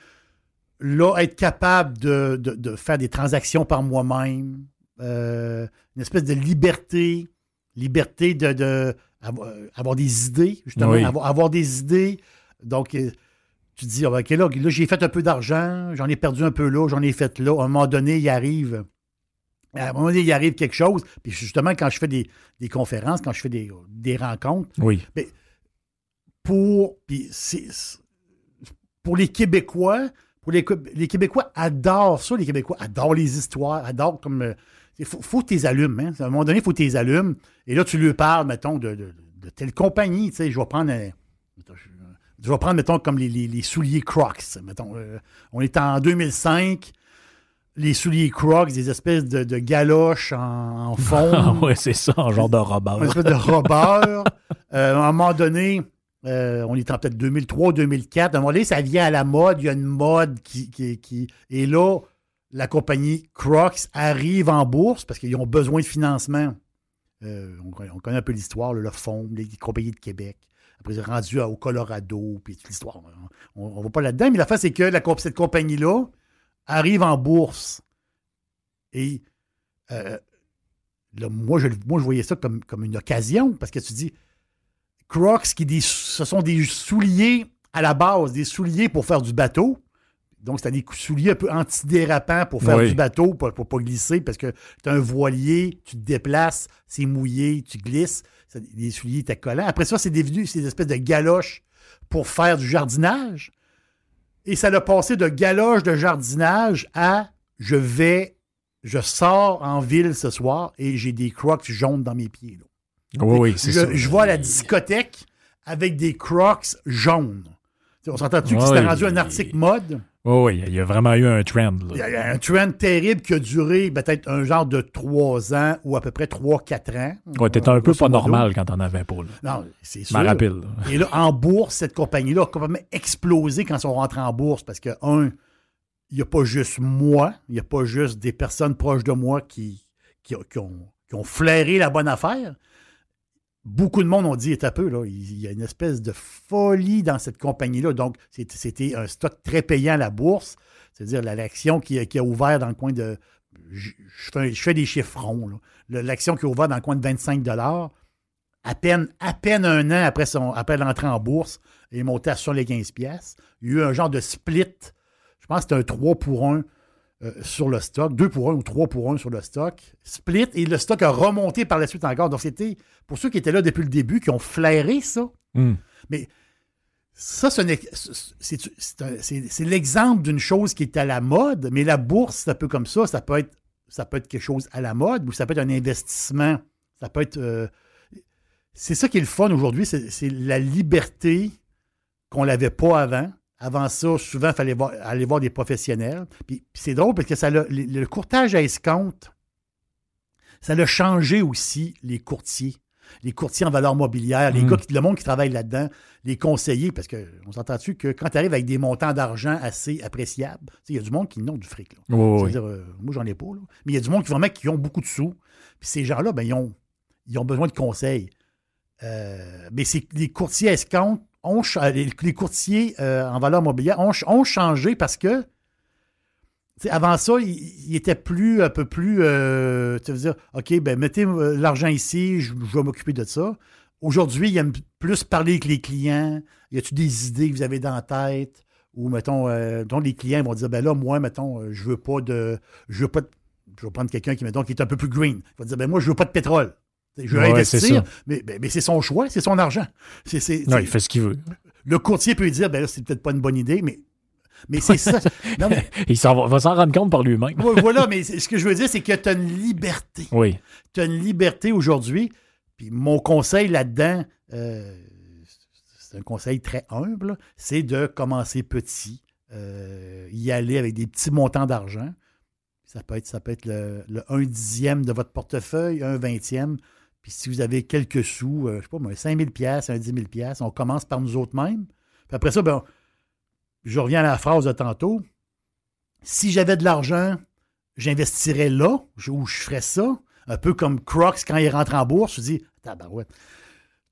là, être capable de, de- de faire des transactions par moi-même, euh, une espèce de liberté, liberté de, de avoir, avoir des idées, justement, Oui. avoir, avoir des idées. Donc, euh, tu te dis, ah, ben, OK, là, là, j'ai fait un peu d'argent, j'en ai perdu un peu là, j'en ai fait là. À un moment donné, il arrive. À un moment donné, il arrive quelque chose. Puis justement, quand je fais des, des conférences, quand je fais des, des rencontres, Oui. pour, puis pour les Québécois, pour les, les Québécois adorent ça, les Québécois adorent les histoires, adorent comme. Il faut, faut que tu les allumes. Hein? À un moment donné, il faut que tu les allumes. Et là, tu lui parles, mettons, de, de- de telle compagnie. Tu sais, je vais prendre. un- je, vais prendre, mettons, comme les, les- les souliers Crocs. Mettons, euh, on est en 2005. Les souliers Crocs, des espèces de, de galoches en, en Ah fond. ouais, c'est ça, en genre de robot. une espèce de robeur. Euh, à un moment donné, euh, on est en peut-être 2003, 2004. À un moment donné, ça vient à la mode. Il y a une mode qui. qui, qui- et là, la compagnie Crocs arrive en bourse parce qu'ils ont besoin de financement. Euh, on, on connaît un peu l'histoire, le fond, les compagnies de Québec. Après, ils sont rendus au Colorado, puis toute l'histoire. On ne va pas là-dedans, mais la face, c'est que cette compagnie-là arrive en bourse. Et euh, moi, je, voyais ça comme, une occasion, parce que tu dis, Crocs, qui ce sont des souliers à la base, des souliers pour faire du bateau. Donc, c'est des souliers un peu antidérapants pour faire Oui. du bateau, pour ne pas glisser, parce que tu as un voilier, tu te déplaces, c'est mouillé, tu glisses. Des souliers étaient collants. Après ça, c'est devenu ces espèces de galoches pour faire du jardinage. Et ça l'a passé de galoches de jardinage à je vais, je sors en ville ce soir et j'ai des crocs jaunes dans mes pieds. là. Oui, oui, c'est je, ça. je vais à la discothèque avec des crocs jaunes. On s'entend-tu que c'était oui. rendu un article mode? Oui, oui, il y a vraiment eu un trend. Il y là. a il y a un trend terrible qui a duré peut-être un genre de 3 ans ou à peu près 3-4 ans. Ouais, t'étais un peu pas modo. normal quand t'en avais pas. Là. Non, c'est sûr. rappelle. là. Et là, en bourse, cette compagnie-là a complètement explosé quand ils sont rentrés en bourse parce que, un, il n'y a pas juste moi, il n'y a pas juste des personnes proches de moi qui, qui, qui ont, qui ont flairé la bonne affaire. Beaucoup de monde ont dit, un peu, là, il y a une espèce de folie dans cette compagnie-là. Donc, c'était un stock très payant à la bourse. C'est-à-dire la- l'action qui, a- ouvert dans le coin de. Je, fais, des chiffrons. là. Le- L'action qui a ouvert dans le coin de 25 à peine, à peine un an après, après l'entrée en bourse, il est monté à 75 pièces. Il y a eu un genre de split. Je pense que c'était un 3 pour 1 euh, sur le stock, 2 pour 1 ou 3 pour 1 sur le stock. Split et le stock a remonté par la suite encore. Donc, c'était pour ceux qui étaient là depuis le début, qui ont flairé ça. Hum. Mais ça, c'est l'exemple d'une chose qui est à la mode, mais la bourse, c'est un peu comme ça. Ça peut être, ça peut être quelque chose à la mode ou ça peut être un investissement. Ça peut être. euh, c'est ça qui est le fun aujourd'hui, c'est c'est la liberté qu'on n'avait pas avant. Avant ça, souvent, il fallait voir- aller voir des professionnels. Puis, puis c'est drôle parce que ça le, le courtage à escompte, ça a changé aussi les courtiers. Les courtiers en valeur mobilière, les Mm. gars, qui, le monde qui travaille là-dedans, les conseillers, parce qu'on s'entend-tu que quand tu arrives avec des montants d'argent assez appréciables, il y a du monde qui n'ont du fric. Là. Oui, oui. C'est-à-dire, euh, moi, j'en ai pas, là. mais il y a du monde qui vraiment qui ont beaucoup de sous. Puis ces gens-là, ben, ils, ont, ils ont besoin de conseils. Euh, mais c'est les courtiers escomptes les, courtiers euh, en valeur mobilière ont, ch- ont changé parce que avant ça, ils il étaient plus un peu plus euh, tu veux dire, OK, ben mettez euh, l'argent ici, je, vais m'occuper de ça. Aujourd'hui, ils aiment plus parler avec les clients. Y a-tu des idées que vous avez dans la tête? Ou, mettons, dont les clients vont dire, ben là, moi, mettons, je veux pas de. Je veux pas de- Je vais prendre quelqu'un qui, mettons, qui est un peu plus green. Il va dire, ben moi, je veux pas de pétrole. Je Ouais, c'est investir, mais, ben, mais c'est son choix, c'est son argent. Non, il fait ce qu'il veut. Le courtier peut dire, ben là, c'est peut-être pas une bonne idée, mais, mais c'est ça. Non, mais, Il va, va s'en rendre compte par lui-même. ouais, voilà, mais ce que je veux dire, c'est que tu as une liberté. Oui. tu as une liberté aujourd'hui. Puis mon conseil là-dedans, euh, c'est un conseil très humble, c'est de commencer petit, euh, y aller avec des petits montants d'argent. Ça peut être, ça peut être le, le 1 dixième de votre portefeuille, un vingtième. Puis si vous avez quelques sous, euh, je sais pas moi, 5 000 pièces, un 10 000 pièces, on commence par nous autres mêmes. Puis après ça, ben, je reviens à la phrase de tantôt. Si j'avais de l'argent, j'investirais là, où je ferais ça. Un peu comme Crocs, quand il rentre en bourse, je dis, tabarouette,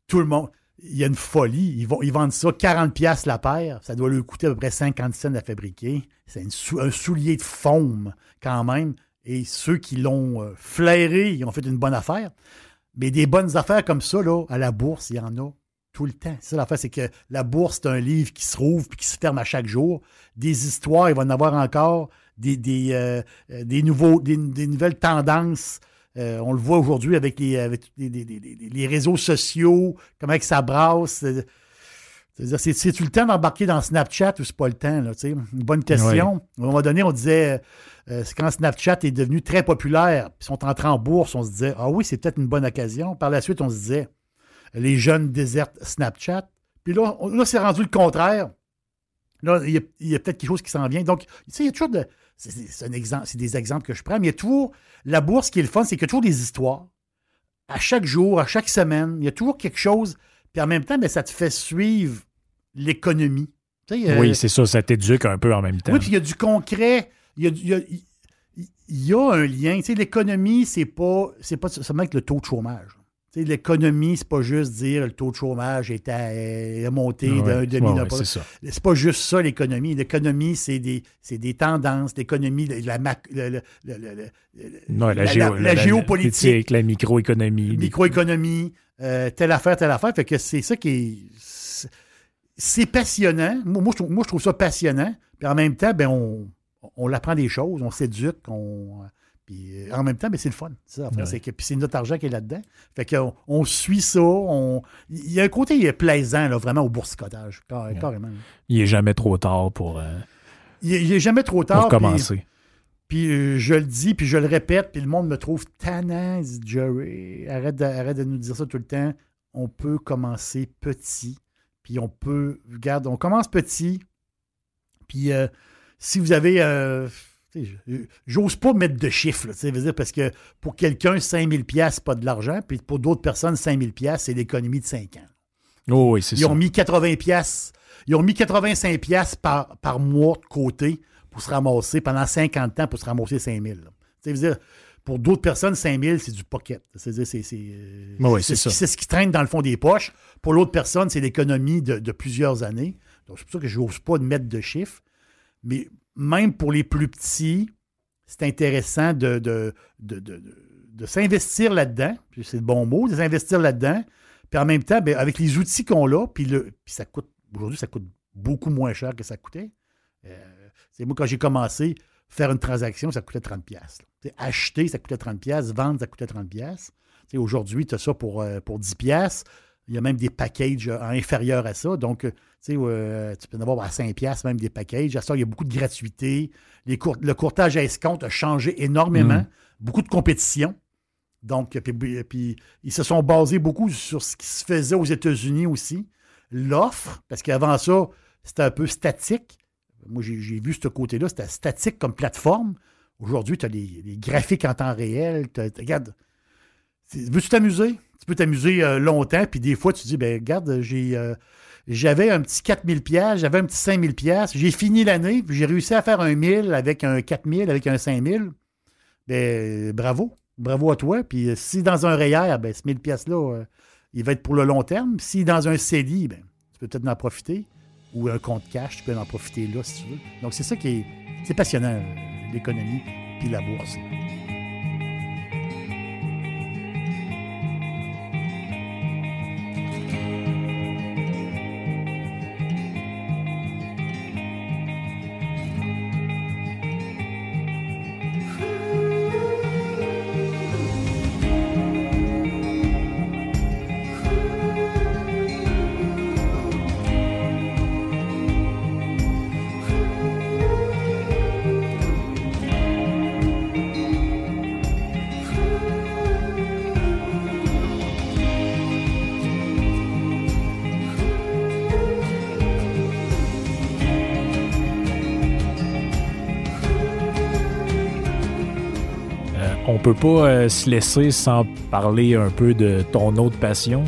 tout le monde, il y a une folie. Ils, vont, ils vendent ça 40$ piastres la paire. Ça doit lui coûter à peu près 50 cents à fabriquer. C'est un soulier de foam, quand même. Et ceux qui l'ont euh, flairé, ils ont fait une bonne affaire. Mais des bonnes affaires comme ça, là, à la bourse, il y en a tout le temps. C'est ça l'affaire, c'est que la bourse, c'est un livre qui se rouvre puis qui se ferme à chaque jour. Des histoires, il va en avoir encore. Des, des, euh, euh, des, nouveaux, des, des nouvelles tendances. Euh, on le voit aujourd'hui avec, les, avec les, les- les- les- les réseaux sociaux, comment que ça brasse. C'est-tu le temps d'embarquer dans Snapchat ou c'est pas le temps? Là? Une bonne question. À un moment donné, on disait, euh, c'est quand Snapchat est devenu très populaire, puis sont entrés en bourse, on se disait, ah oui, c'est peut-être une bonne occasion. Par la suite, on se disait, les jeunes désertent Snapchat. Puis là, on- là c'est rendu le contraire. Là, il y a, il y a peut-être quelque chose qui s'en vient. Donc, tu sais, il y a toujours de. C'est un exemple, c'est des exemples que je prends, mais il y a toujours. La bourse, ce qui est le fun, c'est qu'il y a toujours des histoires. À chaque jour, à chaque semaine, il y a toujours quelque chose. Puis en même temps, ça te fait suivre l'économie. Tu sais, euh, Oui, c'est ça, ça t'éduque un peu en même temps. oui, puis il y a du concret. Il y a, du- il y a- il- il y a un lien. Tu sais, l'économie, c'est pas, c'est pas seulement avec le taux de chômage. Tu sais, l'économie, c'est pas juste dire le taux de chômage est, à, est monté Ouais, d'un ouais, demi ouais, pas. c'est pas juste ça, l'économie. L'économie, c'est des, c'est des tendances. L'économie, la, Ouais, géo- géopolitique, la microéconomie. microéconomie, euh, telle affaire, telle affaire. Fait que c'est ça qui est. c'est- C'est passionnant. Moi, moi, je trouve, moi, je trouve ça passionnant. Puis en même temps, ben, on, on apprend des choses, on s'éduque, on. Puis euh, en même temps, ben, c'est le fun. C'est ça, après, Ouais. c'est que- puis c'est notre argent qui est là-dedans. Fait qu'on on suit ça. On, il y a un côté plaisant, là, vraiment, au boursicotage. Car- Carrément. Il est jamais trop tard pour, euh, Il il est jamais trop pour tard. puis- commencer. Puis euh, je le dis, puis je le répète, puis le monde me trouve tannant. Il dit, Jerry, arrête de, arrête de nous dire ça tout le temps. On peut commencer petit, puis on peut, regarde, on commence petit, puis euh, si vous avez, euh, j'ose pas mettre de chiffres, dire, parce que pour quelqu'un, 5000 pièces pas de l'argent, puis pour d'autres personnes, 5000 pièces c'est l'économie de 5 ans. Oh, oui, c'est Ils ça. ont mis 80 pièces. Ils ont mis 85 pièces par, par mois de côté pour se ramasser pendant 50 ans pour se ramasser 5000. là. Tu sais, je veux dire, pour d'autres personnes, 5000, c'est du pocket. C'est-à-dire, c'est, c'est, euh, c'est ce ce qui traîne dans le fond des poches. Pour l'autre personne, c'est l'économie de, de plusieurs années. Donc, c'est pour ça que je n'ose pas de mettre de chiffres. Mais même pour les plus petits, c'est intéressant de, de, de, de- s'investir là-dedans. C'est le bon mot, de s'investir là-dedans. Puis en même temps, ben, avec les outils qu'on a, puis, le, puis ça coûte, aujourd'hui, ça coûte beaucoup moins cher que ça coûtait. Euh, moi, quand j'ai commencé, faire une transaction, ça coûtait 30$. piastres, là. Tu sais, Acheter, ça coûtait 30$, piastres, vendre, ça coûtait 30$. piastres. Tu sais, Aujourd'hui, tu as ça pour, euh, pour 10$. Il y a même des packages euh, inférieurs à ça. Donc, euh, tu sais, euh, tu peux en avoir à 5$, piastres, même des packages. À ça, il y a beaucoup de gratuité. Les le courtage à escompte a changé énormément. Mm. Beaucoup de compétition. Donc, puis, puis ils se sont basés beaucoup sur ce qui se faisait aux États-Unis aussi. L'offre, parce qu'avant ça, c'était un peu statique. Moi, j'ai vu ce côté-là, c'était statique comme plateforme. Aujourd'hui, tu as les, les graphiques en temps réel. regarde, veux-tu t'amuser? Tu peux t'amuser euh, longtemps, puis des fois, tu dis, ben regarde, j'ai, euh, j'avais un petit 4000 pièces, j'avais un petit 5000 pièces, j'ai fini l'année, puis j'ai réussi à faire un 1000 avec un 4000, avec un 5000. Ben, bravo. Bravo à toi. Puis euh, si dans un REER, ben, ce 1000 pièces-là, euh, il va être pour le long terme. Si dans un CELI, ben, tu peux peut-être en profiter. Ou un compte cash, tu peux en profiter là si tu veux. Donc, c'est ça qui est, c'est passionnant, l'économie puis la bourse. Pas euh, se laisser sans parler un peu de ton autre passion,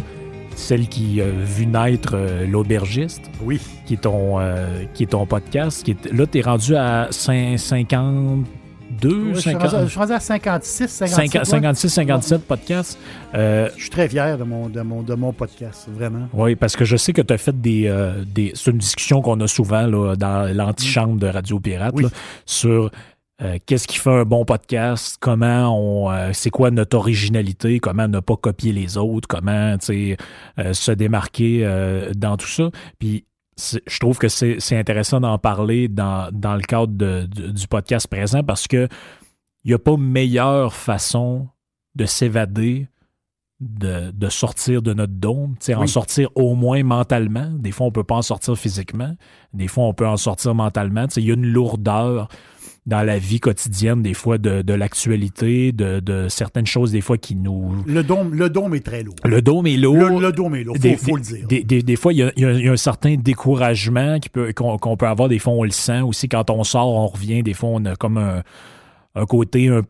celle qui a vu naître euh, l'aubergiste, Oui. qui est ton, euh, qui est ton podcast. Qui est, là, tu es rendu à cin- 52, Je suis, 50 rendu, je suis rendu à 56, 57. ouais. 56, 57 podcasts. Euh, Je suis très fier de mon, de mon, de mon podcast, vraiment. oui, parce que je sais que tu as fait des. euh, des c'est une discussion qu'on a souvent là, dans l'antichambre de Radio Pirate Oui. là, sur euh, qu'est-ce qui fait un bon podcast, comment on. euh, c'est quoi notre originalité, comment ne pas copier les autres, comment tu sais, euh, se démarquer euh, dans tout ça? Puis je trouve que c'est c'est intéressant d'en parler dans, dans le cadre de- de- du podcast présent parce que il n'y a pas meilleure façon de s'évader de, de sortir de notre dôme, tu sais, en Oui. sortir au moins mentalement. Des fois, on peut pas en sortir physiquement. Des fois, on peut en sortir mentalement. Tu sais, Il y a une lourdeur dans la vie quotidienne, des fois, de, de l'actualité, de, de certaines choses, des fois, qui nous... Le dôme, le dôme est très lourd. Le dôme est lourd. Le, le dôme est lourd, Des, faut, faut le dire. Des, des- des fois, il y, a, il y un certain découragement peut- qu'on peut avoir. Des fois, on le sent aussi. Quand on sort, on revient. Des fois, on a comme un, un côté un,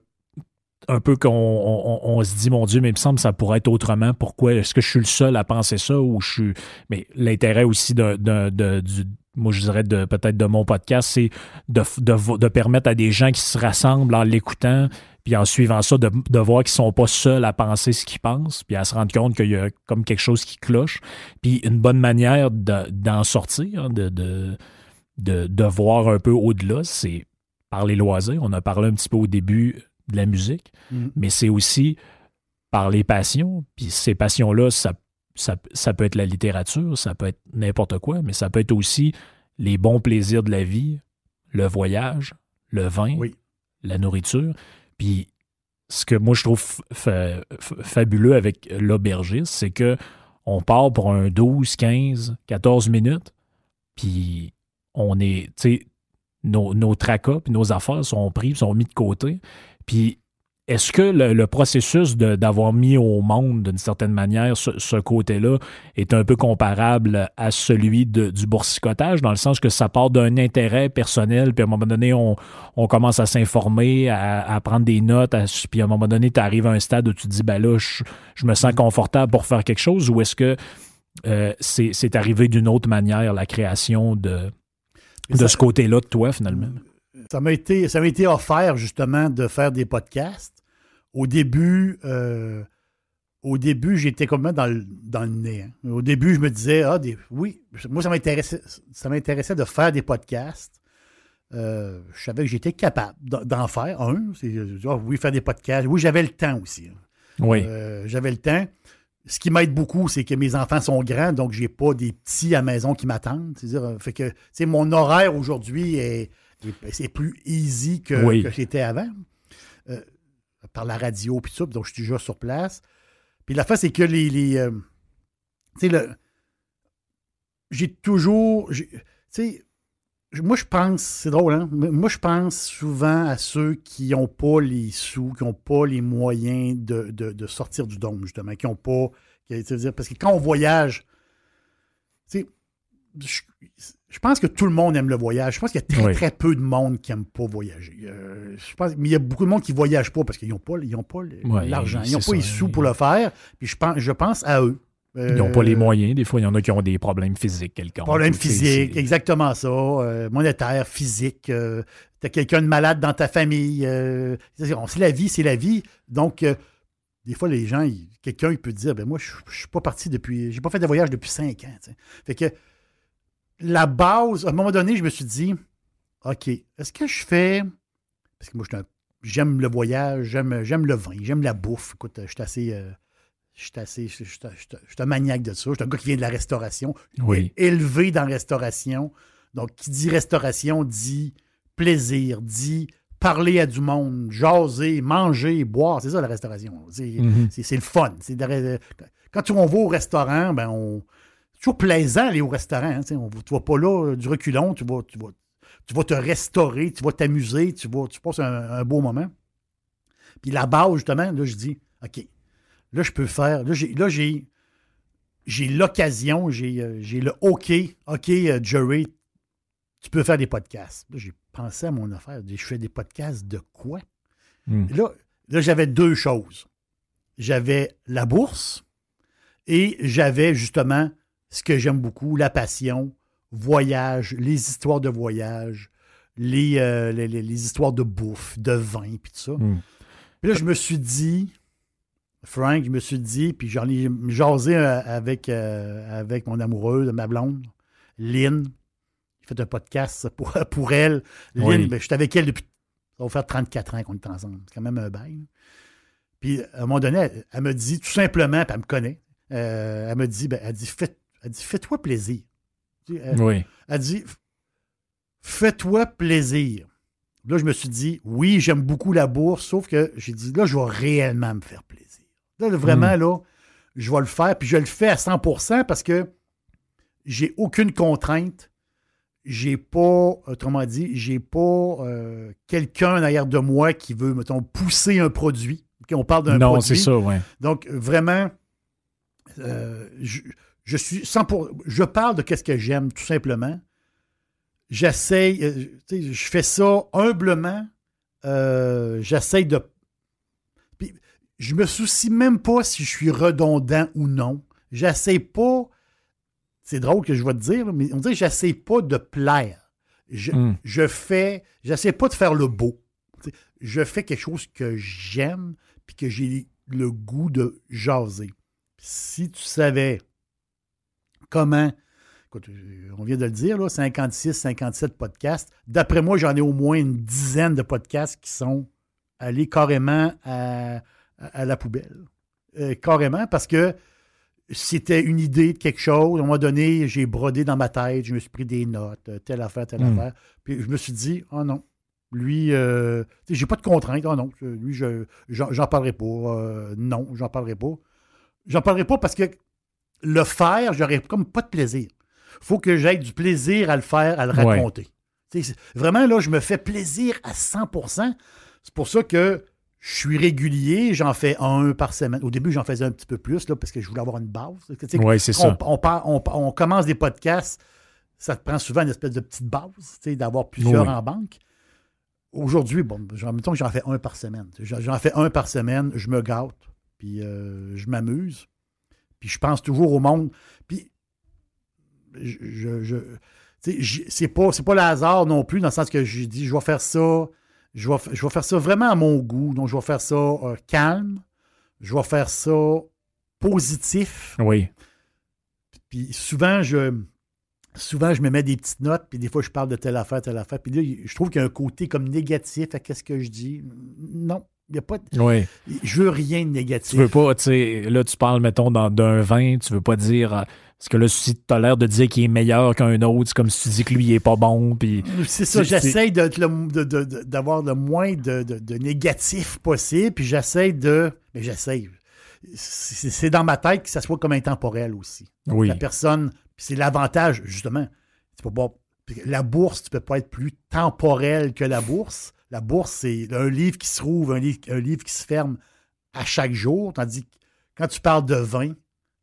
un peu qu'on on, se dit, mon Dieu, mais il me semble que ça pourrait être autrement. Pourquoi? Est-ce que je suis le seul à penser ça ou je suis. Mais l'intérêt aussi de, de, du, moi je dirais de peut-être de mon podcast, c'est de, de, permettre à des gens qui se rassemblent en l'écoutant, puis en suivant ça, de, voir qu'ils sont pas seuls à penser ce qu'ils pensent, puis à se rendre compte qu'il y a comme quelque chose qui cloche. Puis une bonne manière d'en sortir, de, de, de, voir un peu au-delà, c'est par les loisirs. On a parlé un petit peu au début de la musique, mm. mais c'est aussi par les passions. Puis ces passions-là, ça, ça, peut être la littérature, ça peut être n'importe quoi, mais ça peut être aussi les bons plaisirs de la vie, le voyage, le vin, la nourriture. Puis ce que moi je trouve fabuleux avec l'aubergiste, c'est que on part pour un 12, 15, 14 minutes, puis on est, tu sais, nos, nos tracas puis nos affaires sont pris, sont mis de côté. Puis est-ce que le, processus d'avoir mis au monde, d'une certaine manière, ce, côté-là est un peu comparable à celui du boursicotage, dans le sens que ça part d'un intérêt personnel, puis à un moment donné, on, commence à s'informer, à, prendre des notes, puis à un moment donné, tu arrives à un stade où tu te dis, ben là, je, me sens confortable pour faire quelque chose, ou est-ce que euh, c'est arrivé d'une autre manière, la création de, de ce côté-là de toi, finalement? Ça m'a été, ça m'a été offert justement de faire des podcasts. Au début, euh, au début, j'étais comme dans le, dans le nez. Hein. Au début, je me disais, ah, des, oui, moi, ça m'intéressait, ça m'intéressait de faire des podcasts. Euh, je savais que j'étais capable d'en faire un. Ah, oui, faire des podcasts. Oui, j'avais le temps aussi. Hein. Oui. Euh, j'avais le temps. Ce qui m'aide beaucoup, c'est que mes enfants sont grands, donc j'ai pas des petits à maison qui m'attendent. C'est-à-dire, fait que, mon horaire aujourd'hui est, c'est plus easy que, que j'étais avant. Euh, par la radio, puis tout ça, donc je suis déjà sur place. Puis la fin, c'est que les. les euh, tu sais, le. J'ai toujours. Tu sais, moi, je pense, c'est drôle, hein? Moi, je pense souvent à ceux qui n'ont pas les sous, qui n'ont pas les moyens de, de, sortir du dôme, justement, qui n'ont pas. Parce que quand on voyage, tu sais, je, pense que tout le monde aime le voyage. Je pense qu'il y a très, très peu de monde qui n'aime pas voyager. Euh, je pense, mais il y a beaucoup de monde qui ne voyage pas parce qu'ils n'ont pas, l'argent. ils n'ont pas les sous pour le faire. Puis je pense, je pense à eux. ils n'ont pas les euh, moyens. Des fois, il y en a qui ont des problèmes physiques quelconques. Problèmes physiques, exactement ça. Euh, monétaire, physique. tu as quelqu'un de malade dans ta famille. c'est la vie, c'est la vie. Donc, des fois, les gens, quelqu'un peut dire ben moi, je ne suis pas parti depuis. J'ai pas fait de voyage depuis cinq ans. Fait que la base, à un moment donné, je me suis dit, OK, est-ce que je fais. Parce que moi, j'aime le voyage, j'aime, j'aime le vin, j'aime la bouffe. Écoute, je suis assez. Euh, je suis assez. Je suis un maniaque de ça. Je suis un gars qui vient de la restauration. Oui. Élevé dans la restauration. Donc, qui dit restauration dit plaisir, dit parler à du monde, jaser, manger, boire. C'est ça la restauration. C'est, mm-hmm. le fun. quand on va au restaurant, ben on, toujours plaisant aller au restaurant. Hein, on, tu vas pas là euh, du reculon, tu vas, tu, vas, tu vas te restaurer, tu vas t'amuser, tu, vas, tu passes un, beau moment. Puis là-bas, justement, là, je dis, OK, là, je peux faire. Là, j'ai, là, j'ai, j'ai l'occasion, j'ai, euh, j'ai le OK, OK, euh, Jerry, tu peux faire des podcasts. Là, j'ai pensé à mon affaire. Je fais des podcasts de quoi? Hmm. Là, là, j'avais deux choses. J'avais la bourse et j'avais justement ce que j'aime beaucoup, la passion, voyage, les histoires de voyage, les, euh, les, histoires de bouffe, de vin, puis tout ça. Hmm. Puis là, je me suis dit, Frank, je me suis dit, puis j'en ai jasé euh, avec, euh, avec mon amoureuse, ma blonde, Lynn. J'ai fait un podcast pour, pour elle. Lynn, ben, je suis avec elle depuis. Ça va faire 34 ans qu'on est ensemble. C'est quand même un bail. Puis à un moment donné, elle, me dit tout simplement, puis elle me connaît, elle me dit, ben, elle dit, fais, elle dit Fais-toi plaisir. Elle, oui. Elle dit Fais-toi plaisir. Là, je me suis dit Oui, j'aime beaucoup la bourse, sauf que j'ai dit Là, je vais réellement me faire plaisir. Là, vraiment, hmm. là, je vais le faire. Puis je le fais à 100 parce que j'ai aucune contrainte. J'ai pas, autrement dit, j'ai pas euh, quelqu'un derrière de moi qui veut, mettons, pousser un produit. on parle d'un produit. Non, c'est ça, oui. Donc, vraiment, euh, je suis sans pour, je parle de qu'est-ce que j'aime tout simplement. J'essaye, euh, je fais ça humblement. Euh, j'essaye de je me soucie même pas si je suis redondant ou non. J'essaie pas. C'est drôle que je vais te dire, mais on dirait que j'essaie pas de plaire. Je, Hmm. je fais. J'essaie pas de faire le beau. Je fais quelque chose que j'aime puis que j'ai le goût de jaser. Si tu savais comment. écoute, on vient de le dire, là, 56, 57 podcasts. D'après moi, j'en ai au moins une dizaine de podcasts qui sont allés carrément à, à- à la poubelle. Euh, carrément, parce que c'était une idée de quelque chose. À un moment donné, j'ai brodé dans ma tête, je me suis pris des notes, euh, telle affaire, telle Mm. affaire. Puis je me suis dit, oh non, lui, euh, j'ai pas de contrainte. Oh non, lui, je, j'en, j'en parlerai pas. Euh, non, j'en parlerai pas. J'en parlerai pas parce que le faire, j'aurais comme pas de plaisir. faut que j'aie du plaisir à le faire, à le raconter. Vraiment, là, je me fais plaisir à 100% C'est pour ça que je suis régulier, j'en fais un par semaine. Au début, j'en faisais un petit peu plus, là, parce que je voulais avoir une base. Oui, c'est on, ça. on part- on- on commence des podcasts, ça te prend souvent une espèce de petite base, d'avoir plusieurs Oui. en banque. Aujourd'hui, bon, mettons que j'en fais un par semaine. J'en j'en fais un par semaine, je me gâte, puis euh, je m'amuse, puis je pense toujours au monde. Puis, je, c'est pas, c'est pas le hasard non plus, dans le sens que j'ai dit, je vais faire ça, je vais, je vais faire ça vraiment à mon goût. Donc, je vais faire ça euh, calme, je vais faire ça positif. Oui. Puis souvent, je souvent, je me mets des petites notes, puis des fois, je parle de telle affaire, telle affaire. Puis là, je trouve qu'il y a un côté comme négatif à qu'est-ce que je dis. Non, il n'y a pas. de- Oui. Je veux rien de négatif. Tu veux pas, tu sais, là, tu parles, mettons, dans- d'un vin, tu veux pas dire. euh, Parce que là, si tu as l'air de dire qu'il est meilleur qu'un autre, c'est comme si tu dis que lui, il est pas bon, puis. C'est ça, j'essaie d'avoir le moins de, de- de négatif possible, puis j'essaie de. Mais j'essaie. C'est dans ma tête que ça soit comme intemporel aussi. Donc, Oui. La personne, c'est l'avantage, justement. Tu peux pas- la bourse, tu peux pas être plus temporel que la bourse. La bourse, c'est un livre qui se rouvre, un livre, un livre qui se ferme à chaque jour. Tandis que quand tu parles de vin,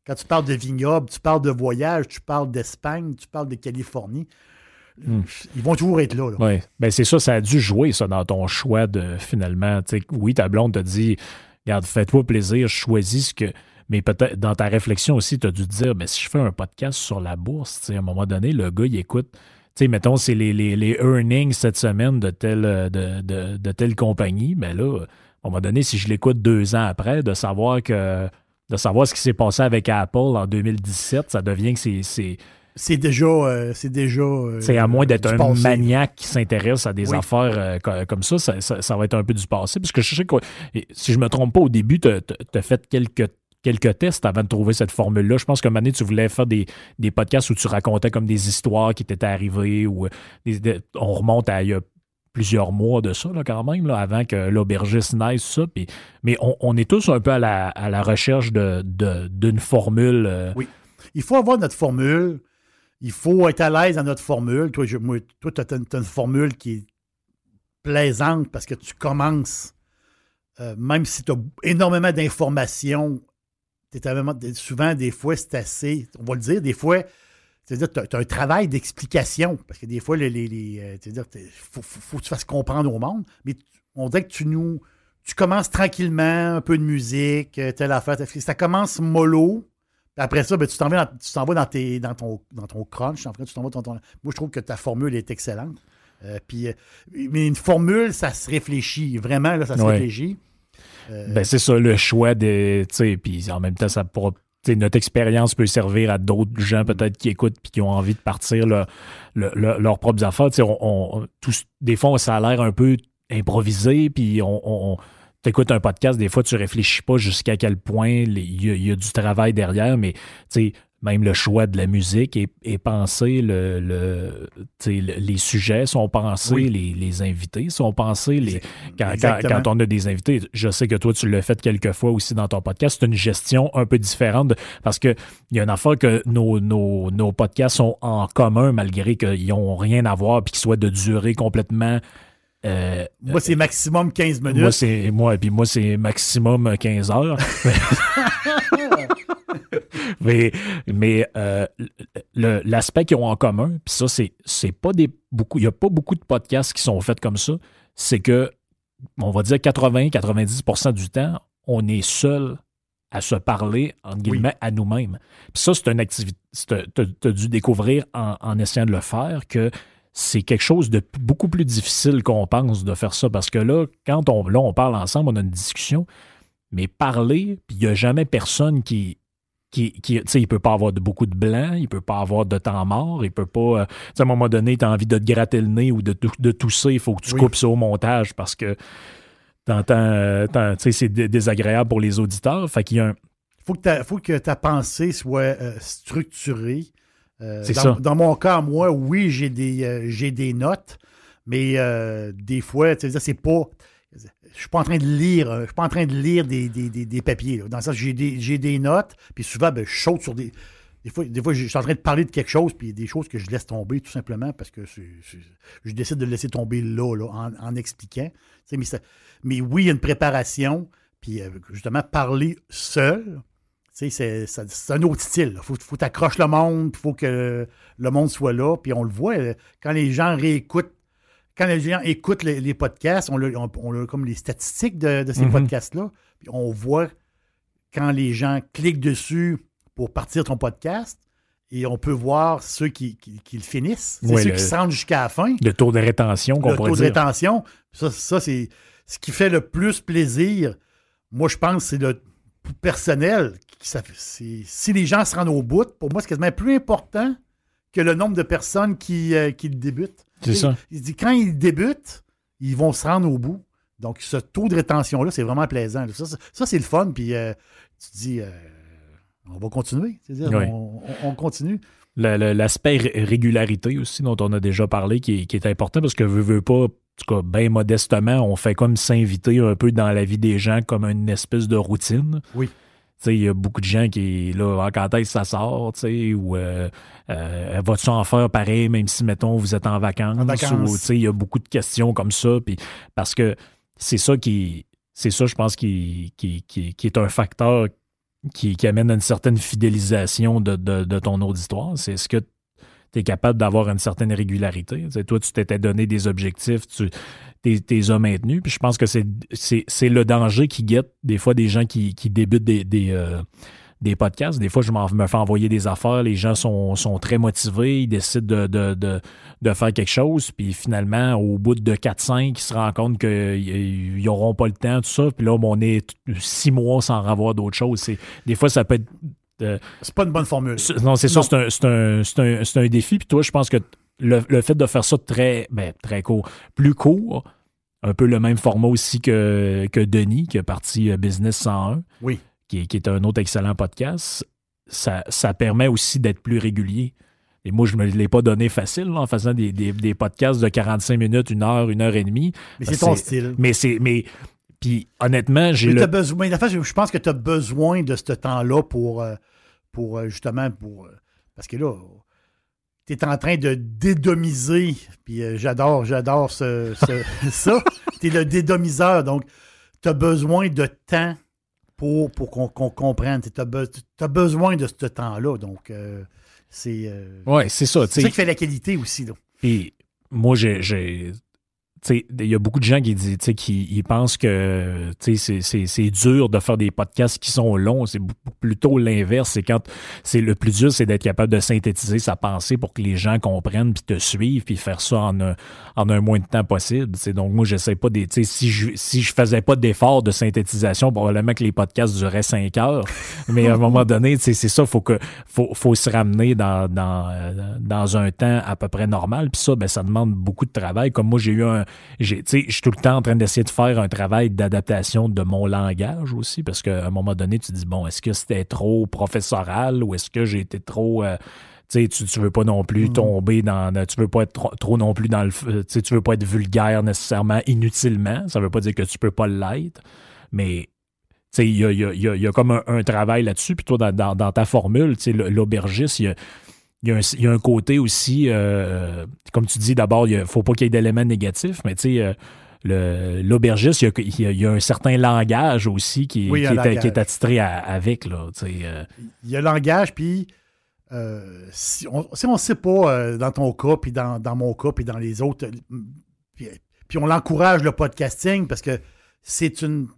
quand tu parles de vignoble, tu parles de voyage, tu parles d'Espagne, tu parles de Californie, Hmm. ils vont toujours être là. là. Oui. Ben, c'est ça, ça a dû jouer, ça, dans ton choix de finalement. oui, ta blonde t'a dit Regarde, fais-toi plaisir, choisis ce que. Mais peut-être dans ta réflexion aussi, tu as dû te dire ben, si je fais un podcast sur la bourse, à un moment donné, le gars, il écoute. Tu sais, mettons, c'est les, les, les earnings cette semaine de telle, euh, de, de, de telle compagnie. Mais là, à un moment donné, si je l'écoute deux ans après, de savoir que. De savoir ce qui s'est passé avec Apple en 2017, ça devient que c'est- c'est. Déjà. euh, c'est déjà. euh, C'est à moins d'être un passé. maniaque qui s'intéresse à des Oui. affaires euh, co- comme ça, ça, ça- ça va être un peu du passé. Parce que je sais que, si je me trompe pas, au début, tu as fait quelques, quelques tests avant de trouver cette formule-là. Je pense qu'à un moment donné, tu voulais faire des, des podcasts où tu racontais comme des histoires qui t'étaient arrivées. Ou euh, on remonte à il y a plusieurs mois de ça, là, quand même, là, avant que l'aubergiste naisse, ça. Mais on, est tous un peu à la, recherche de- de- d'une formule. euh, Oui. Il faut avoir notre formule. Il faut être à l'aise dans notre formule. Toi, tu as, une formule qui est plaisante parce que tu commences, euh, même si tu as énormément d'informations, souvent, des fois, c'est assez, on va le dire, des fois, c'est-à-dire tu as, un travail d'explication. Parce que des fois, il les, les, euh, c'est-à-dire, t'es- faut, faut- faut que tu fasses comprendre au monde. Mais on dirait que tu nous. Tu commences tranquillement, un peu de musique, euh, telle affaire. telle- Ça commence mollo. Puis après ça, ben, tu t'en vas, dans, tu vas dans, tes, dans, ton, dans ton crunch. Tu t'en vas dans ton- Moi, je trouve que ta formule est excellente. Euh, puis, euh, mais une formule, ça se réfléchit. Vraiment, là, ça se Ouais. réfléchit. Euh, Ben, c'est ça, le choix de. Tu sais, puis en même temps, ça pourra. notre expérience peut servir à d'autres gens peut-être qui écoutent puis qui ont envie de partir leur- leur- leur- leurs propres affaires. Tu sais, on, on- tous- des fois, ça a l'air un peu improvisé, puis on, on, tu écoutes un podcast, des fois, tu réfléchis pas jusqu'à quel point il y, a- il y a du travail derrière, mais tu sais, même le choix de la musique est, est pensé, le, le, les sujets sont pensés, Oui. les, les invités sont pensés, les, quand, quand, Exactement. quand on a des invités, je sais que toi, tu l'as fait quelques fois aussi dans ton podcast. C'est une gestion un peu différente de- parce qu'il y a une affaire que nos, nos, nos podcasts sont en commun malgré qu'ils n'ont rien à voir puis qu'ils soient de durée complètement. Euh, moi, c'est maximum 15 minutes. moi, c'est moi, puis moi, c'est maximum 15 heures. mais mais euh, l'aspect qu'ils ont en commun, puis ça, c'est, c'est pas des beaucoup. Il n'y a pas beaucoup de podcasts qui sont faits comme ça. C'est que, on va dire 80-90% du temps, on est seul à se parler, entre guillemets, à nous-mêmes. Puis ça, c'est une activité, tu as dû découvrir en, en, essayant de le faire que c'est quelque chose de beaucoup plus difficile qu'on pense de faire ça. Parce que là, quand on, là, on parle ensemble, on a une discussion, mais parler, puis il n'y a jamais personne qui, qui, qui il peut pas avoir de, beaucoup de blanc, il peut pas avoir de temps mort, il peut pas, euh, à un moment donné, tu as envie de te gratter le nez ou de, de tousser, il faut que tu coupes ça au montage parce que euh, c'est désagréable pour les auditeurs. Fait qu'il y a un... Faut que, ta, faut que ta pensée soit euh, structurée. C'est dans, ça. Dans mon cas, moi, oui, j'ai des, j'ai des notes, mais des fois, c'est pas je suis pas en train de lire, euh, je suis pas en train de lire des, des, papiers. Dans ça, j'ai des, j'ai des notes, puis souvent, ben, je saute sur des. Des fois, des fois, je suis en train de parler de quelque chose, puis des choses que je laisse tomber tout simplement parce que je décide de laisser tomber là, là en, expliquant. Mais, mais, oui, il y a une préparation, puis euh, justement, parler seul, c'est, c'est, un autre style. Il faut, faut t'accrocher le monde, il faut que le monde soit là, puis on le voit, euh, quand les gens réécoutent quand les gens écoutent les, podcasts, on a, comme les statistiques de, ces mhm. podcasts-là. Puis on voit quand les gens cliquent dessus pour partir ton podcast. Et on peut voir ceux qui, le finissent. C'est ceux qui se rendent jusqu'à la fin. Le taux de rétention qu'on pourrait dire. Le taux de rétention. Ça, c'est ce qui fait le plus plaisir. Moi, je pense que c'est le personnel. si les gens se rendent au bout, pour moi, c'est quasiment plus important que le nombre de personnes qui, euh, qui débutent. C'est ça. Il dit quand ils débutent, ils vont se rendre au bout. Donc, ce taux de rétention-là, c'est vraiment plaisant. Ça, c'est le fun. Puis, euh, tu te dis, euh, on va continuer. C'est-à-dire, on, continue. L'aspect régularité aussi, dont on a déjà parlé, qui est, important parce que veut, veut pas, tout cas, bien modestement, on fait comme s'inviter un peu dans la vie des gens comme une espèce de routine. Oui il y a beaucoup de gens qui, là, quand est-ce ça sort, ou euh, euh, va-tu en faire pareil, même si, mettons, vous êtes en vacances, il y a beaucoup de questions comme ça, puis parce que c'est ça qui, c'est ça, je pense, qui, qui, qui, est un facteur qui, amène à une certaine fidélisation de, de ton auditoire. C'est ce que tu es capable d'avoir une certaine régularité. toi, tu t'étais donné des objectifs, tu les as maintenus. Puis je pense que c'est le danger qui guette des fois des gens qui, débutent des, des, euh, des, podcasts. Des fois, je me fais envoyer des affaires, les gens sont, sont très motivés, ils décident de, de, faire quelque chose. Puis finalement, au bout de 4-5, ils se rendent compte qu'ils n'auront pas le temps, tout ça. Puis là, on est six mois sans avoir d'autres choses. Des fois, ça peut être c'est pas une bonne formule. Non, c'est ça, c'est un, un, défi. Puis toi, je pense que le, fait de faire ça très, ben, très court, plus court, un peu le même format aussi que, que Denis, qui a parti euh, Business 101, oui. qui, est un autre excellent podcast, ça, ça permet aussi d'être plus régulier. Et moi, je ne me l'ai pas donné facile en faisant des, des, podcasts de 45 minutes, une heure, une heure et demie. Mais c'est ton style. Mais c'est. Mais, puis honnêtement, j'ai. Le... besoin. Je pense que tu as besoin de ce temps-là pour, euh, pour euh, justement pour. Parce que là, tu es en train de dédomiser, puis euh, j'adore, j'adore ce, ça. Tu es le dédomiseur, donc tu as besoin de temps pour, pour qu'on comprenne. Tu as, besoin de ce temps-là, donc euh, c'est. Euh, ouais, c'est ça. C'est ça qui fait la qualité aussi. Là. Et moi, j'ai il y a beaucoup de gens qui, disent, qui pensent que c'est dur de faire des podcasts qui sont longs. C'est plutôt l'inverse. C'est quand c'est le plus dur, c'est d'être capable de synthétiser sa pensée pour que les gens comprennent, puis te suivent, puis faire ça en un, en un moins de temps possible. donc, moi, j'essaie pas des. Si je, si je faisais pas d'effort de synthétisation, probablement que les podcasts duraient cinq heures. Mais à un moment donné, c'est ça, faut que faut, faut se ramener dans, dans, dans un temps à peu près normal. Puis ça, ben, ça demande beaucoup de travail. Comme moi, j'ai eu un je suis tout le temps en train d'essayer de faire un travail d'adaptation de mon langage aussi, parce qu'à un moment donné, tu te dis, bon, est-ce que c'était trop professoral ou est-ce que j'ai été trop... Euh, tu, tu veux pas non plus mm. tomber dans. Tu veux pas être trop, non plus dans le. Tu veux pas être vulgaire nécessairement inutilement. Ça veut pas dire que tu peux pas l'être. Mais il y a, y, a, comme un, travail là-dessus. Puis toi, dans, dans ta formule, l'aubergiste, il y a il y, a un, côté aussi, euh, comme tu dis, d'abord, il ne faut pas qu'il y ait d'éléments négatifs, mais tu sais, euh, l'aubergiste, il, y a un certain langage aussi qui, qui, est, attitré avec. Là, euh. Il y a le langage, puis si on ne sait pas dans ton cas, puis dans, mon cas, puis dans les autres, puis, on l'encourage le podcasting parce que c'est une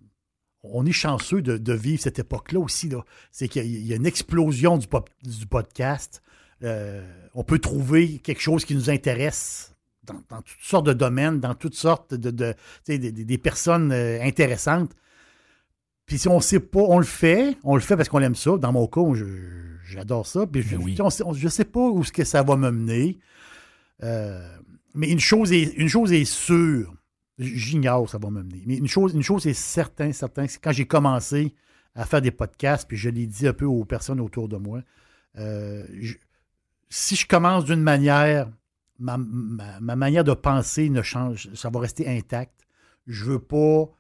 on est chanceux de, vivre cette époque-là aussi. Là. C'est qu'il y, a une explosion du, du podcast. Euh, on peut trouver quelque chose qui nous intéresse dans, toutes sortes de domaines, dans toutes sortes de, des personnes euh, intéressantes. Puis si on ne sait pas, on le fait. On le fait parce qu'on aime ça. Dans mon cas, j'adore ça. Puis je ne sais pas où ce que ça va me mener. Euh, mais une chose est, une chose est sûre. J'ignore où ça va me mener. Mais une chose, une chose est certaine, certain, c'est quand j'ai commencé à faire des podcasts, puis je l'ai dit un peu aux personnes autour de moi, euh, si je commence d'une manière, ma, manière de penser ne change, ça va rester intact. Je veux pas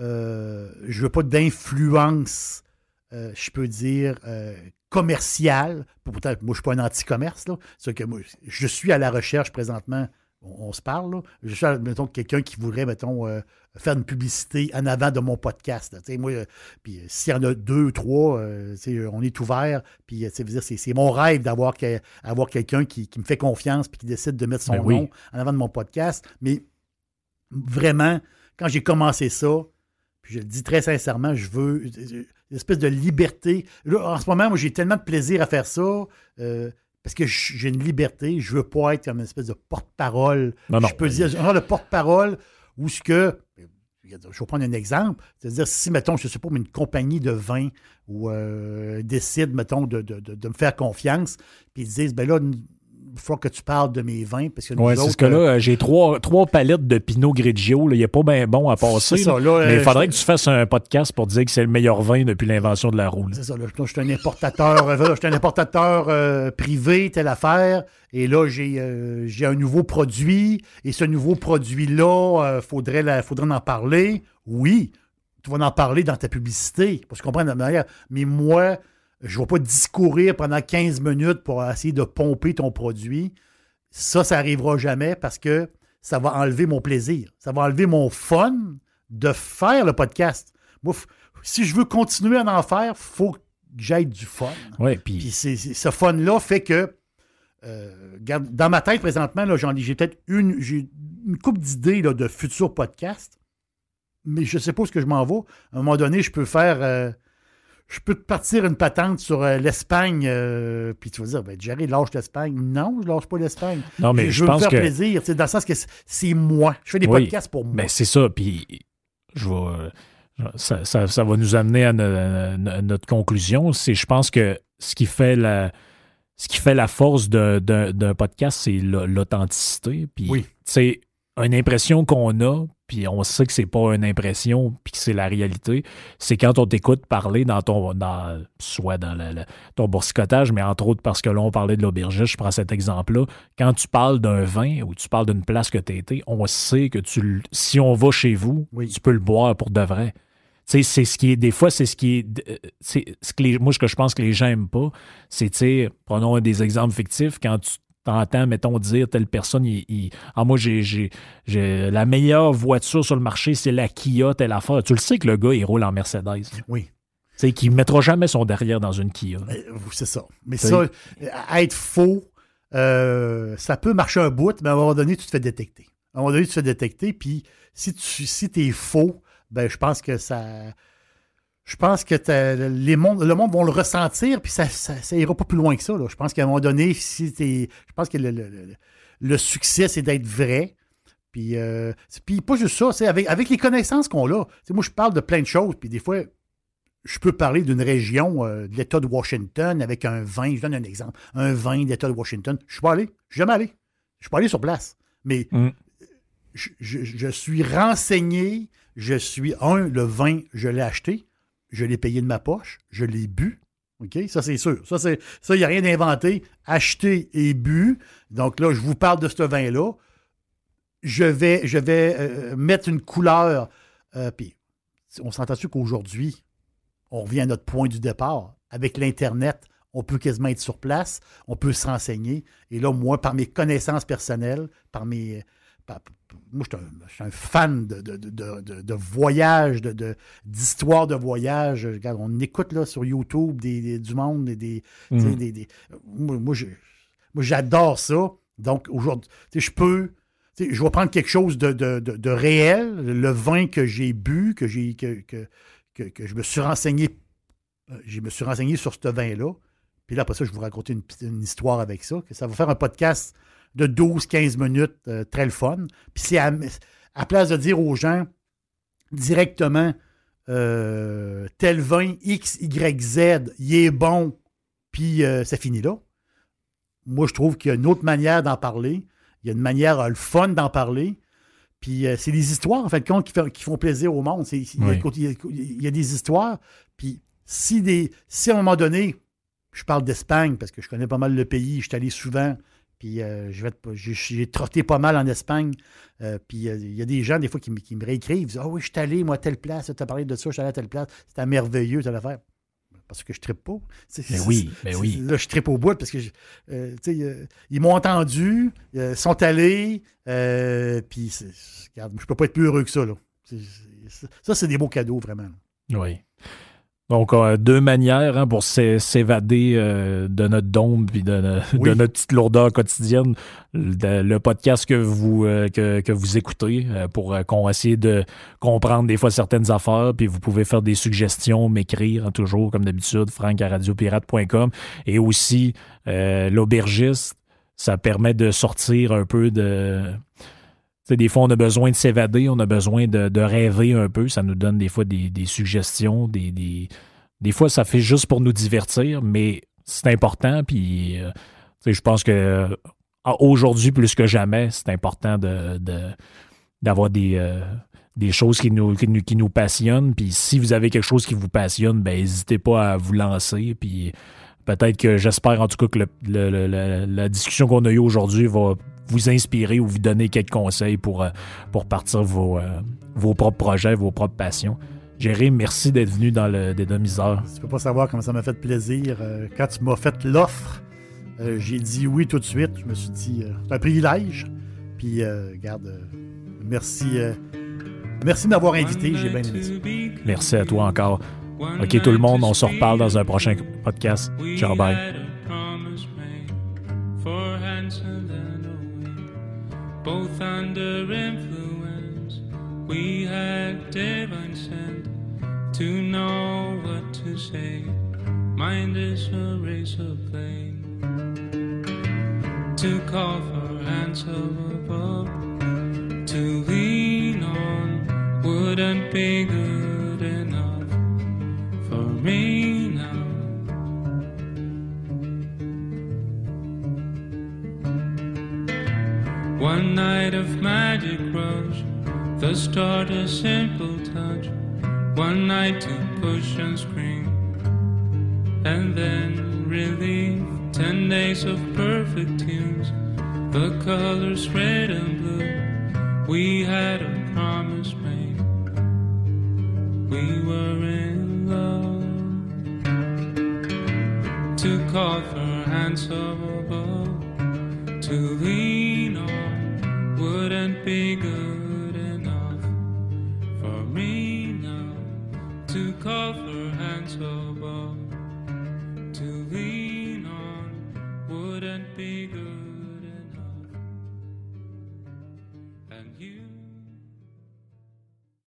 euh, je veux pas d'influence, euh, je peux dire, euh, commerciale. Pourtant, moi, je ne suis pas un anti-commerce. Que moi, je suis à la recherche présentement. On, se parle. Là. Je suis, mettons, quelqu'un qui voudrait, mettons, faire une publicité en avant de mon podcast. moi, puis s'il y en a deux ou trois, on est ouvert. Puis, c'est mon rêve d'avoir avoir quelqu'un qui, me fait confiance puis qui décide de mettre son ben nom en avant de mon podcast. Mais vraiment, quand j'ai commencé ça, puis je le dis très sincèrement, je veux une espèce de liberté. en ce moment, moi, j'ai tellement de plaisir à faire ça. Euh, parce que j'ai une liberté, je veux pas être comme une espèce de porte-parole. Je peux dire, genre de porte-parole où ce que, je vais prendre un exemple, c'est-à-dire si, mettons, je ne sais pas, mais une compagnie de vin ou euh, décide, mettons, de, de, me faire confiance, puis ils disent, ben là, il faut que tu parles de mes vins. Parce que oui, c'est ce que là, euh, j'ai trois, trois palettes de Pinot Grigio. Il n'est pas bien bon à passer. Ça, là, mais il euh, faudrait que tu fasses un podcast pour dire que c'est le meilleur vin depuis l'invention de la roue. C'est ça. Là, je suis un importateur, euh, je suis un importateur privé, telle affaire. Et là, j'ai un nouveau produit. Et ce nouveau produit-là, il faudrait, faudrait en parler. Oui, tu vas en parler dans ta publicité. Pour se comprendre la manière. Mais moi, je ne vais pas discourir pendant 15 minutes pour essayer de pomper ton produit. Ça, ça n'arrivera jamais parce que ça va enlever mon plaisir. Ça va enlever mon fun de faire le podcast. Moi, si je veux continuer à en faire, il faut que j'aille du fun. Oui, puis... ce fun-là fait que, euh, dans ma tête présentement, j'ai peut-être une, une couple d'idées de futurs podcasts, mais je ne sais pas où ce que je m'en vais. À un moment donné, je peux faire... Euh, je peux te partir une patente sur euh, l'Espagne, euh, puis tu vas dire, ben, Jerry, lâche l'Espagne. Non, je lâche pas l'Espagne. Non, mais je, veux pense me faire que... plaisir, dans le sens que c'est moi. Je fais des podcasts pour moi. Mais ben, c'est ça, puis je vais... Ça, va nous amener à, notre conclusion. C'est, je pense que ce qui fait la, ce qui fait la force d'un podcast, c'est l'authenticité. Puis, oui. Une impression qu'on a, puis on sait que c'est pas une impression, puis que c'est la réalité, c'est quand on t'écoute parler dans ton, dans, soit dans ton boursicotage, mais entre autres parce que là, on parlait de l'aubergiste, je prends cet exemple-là, quand tu parles d'un vin ou tu parles d'une place que tu été, on sait que tu, si on va chez vous, tu peux le boire pour de vrai. c'est ce qui est, des fois, c'est ce qui est, euh, c'est ce que les, moi, ce que je pense que les gens n'aiment pas, c'est, prenons des exemples fictifs, quand tu t'entends, mettons, dire telle personne, il, ah, moi, j'ai, la meilleure voiture sur le marché, c'est la Kia, telle affaire. Tu le sais que le gars, il roule en Mercedes. Oui. C'est qu'il ne mettra jamais son derrière dans une Kia. C'est ça. Mais ça, être faux, euh, ça peut marcher un bout, mais à un moment donné, tu te fais détecter. À un moment donné, tu te fais détecter, puis si tu si es faux, ben, je pense que ça je pense que les mondes, le monde va le ressentir, puis ça, ça, ira pas plus loin que ça. Je pense qu'à un moment donné, si je pense que le, succès, c'est d'être vrai. Puis, euh, puis pas juste ça, avec, avec les connaissances qu'on a. moi, je parle de plein de choses, puis des fois, je peux parler d'une région euh, de l'État de Washington avec un vin. Je donne un exemple. Un vin de l'État de Washington. Je suis pas allé. Je suis jamais allé. Je suis pas allé sur place. Mais mm. je, je, suis renseigné. Je suis, un, le vin, je l'ai acheté je l'ai payé de ma poche, je l'ai bu. OK? Ça, c'est sûr. Ça, il n'y a rien d'inventé. Acheté et bu. Donc là, je vous parle de ce vin-là. Je vais, je vais euh, mettre une couleur. Euh, puis, on s'entend-tu qu'aujourd'hui, on revient à notre point du départ? Avec l'Internet, on peut quasiment être sur place, on peut se renseigner. Et là, moi, par mes connaissances personnelles, par mes, moi, je suis un, fan de, de, de, de voyage, d'histoire de, voyage. on écoute là, sur YouTube des, du monde, des, mhm. des, moi, j'adore ça. Donc, aujourd'hui, je peux. Je vais prendre quelque chose de, réel, le vin que j'ai bu, que j'ai que, que, que je me suis renseigné. euh, Je me suis renseigné sur ce vin-là. Puis là, après ça, je vais vous raconter une, une histoire avec ça. Que ça va faire un podcast de 12-15 minutes, euh, très le fun. Puis c'est à, à place de dire aux gens directement euh, tel vin X, Y, Z, il est bon, puis euh, ça finit là. Moi, je trouve qu'il y a une autre manière d'en parler. Il y a une manière le fun d'en parler. Puis c'est des histoires, en fait, de compte, qui, fait- qui font plaisir au monde. Oui. y il y a des histoires. Puis si, des, si à un moment donné, je parle d'Espagne parce que je connais pas mal le pays, je suis allé souvent, puis euh, j'ai trotté pas mal en Espagne. Euh, puis euh, il y a des gens, des fois, qui, me- qui me réécrivent. Ils disent Ah oui, je suis allé, moi, à telle place, tu as parlé de ça, je suis allé à telle place, c'était merveilleux, telle affaire. Parce que je trippe pas. Mais c'est- oui, mais c'est- oui. Là, je trippe au bout parce que je- ils m'ont entendu, sont allés, puis regarde, je peux pas être plus heureux que ça. Là. Ça, c'est des beaux cadeaux, vraiment. Oui. Donc, euh, deux manières hein, pour s'é- s'évader euh, de notre dôme puis de, no- Oui. de notre petite lourdeur quotidienne. Le, le podcast que vous, euh, que, que vous écoutez euh, pour qu'on essaie de comprendre des fois certaines affaires, puis vous pouvez faire des suggestions, m'écrire hein, toujours comme d'habitude, franck à radiopirate.com. Et aussi, l'aubergiste, ça permet de sortir un peu de... Tu sais, des fois, on a besoin de s'évader, on a besoin de, rêver un peu. Ça nous donne des fois des, des suggestions, des, des, des fois, ça fait juste pour nous divertir, mais c'est important. Puis, euh, je pense que euh, aujourd'hui, plus que jamais, c'est important d'avoir des, euh, des choses qui nous, qui, nous, qui nous passionnent. Puis, si vous avez quelque chose qui vous passionne, ben, n'hésitez pas à vous lancer. Puis, peut-être que j'espère en tout cas que le- le- le- le- la discussion qu'on a eue aujourd'hui va vous inspirer ou vous donner quelques conseils pour, euh, pour partir vos, euh, vos propres projets, vos propres passions. Jerry, merci d'être venu dans le dédomiseur. Tu peux pas savoir comment ça m'a fait plaisir. Euh, quand tu m'as fait l'offre, j'ai dit oui tout de suite. Je me suis dit, c'est un privilège. Puis, euh, regarde, euh, merci, euh, merci de m'avoir invité. J'ai bien aimé ça. Merci à toi encore. OK, tout le monde, on se reparle dans un prochain podcast. Ciao, bye. Both under influence, we had divine scent to know what to say. Mind is a razor blade to call for of above. To lean on wouldn't be good me now. One night of magic rush, the start a simple touch. One night to push and scream, and then relief. Ten days of perfect tunes, the colors red and blue. We had a promise made, we were in love. To call for hands above, to lean on wouldn't be good enough for me now. To call for hands above, to lean on wouldn't be good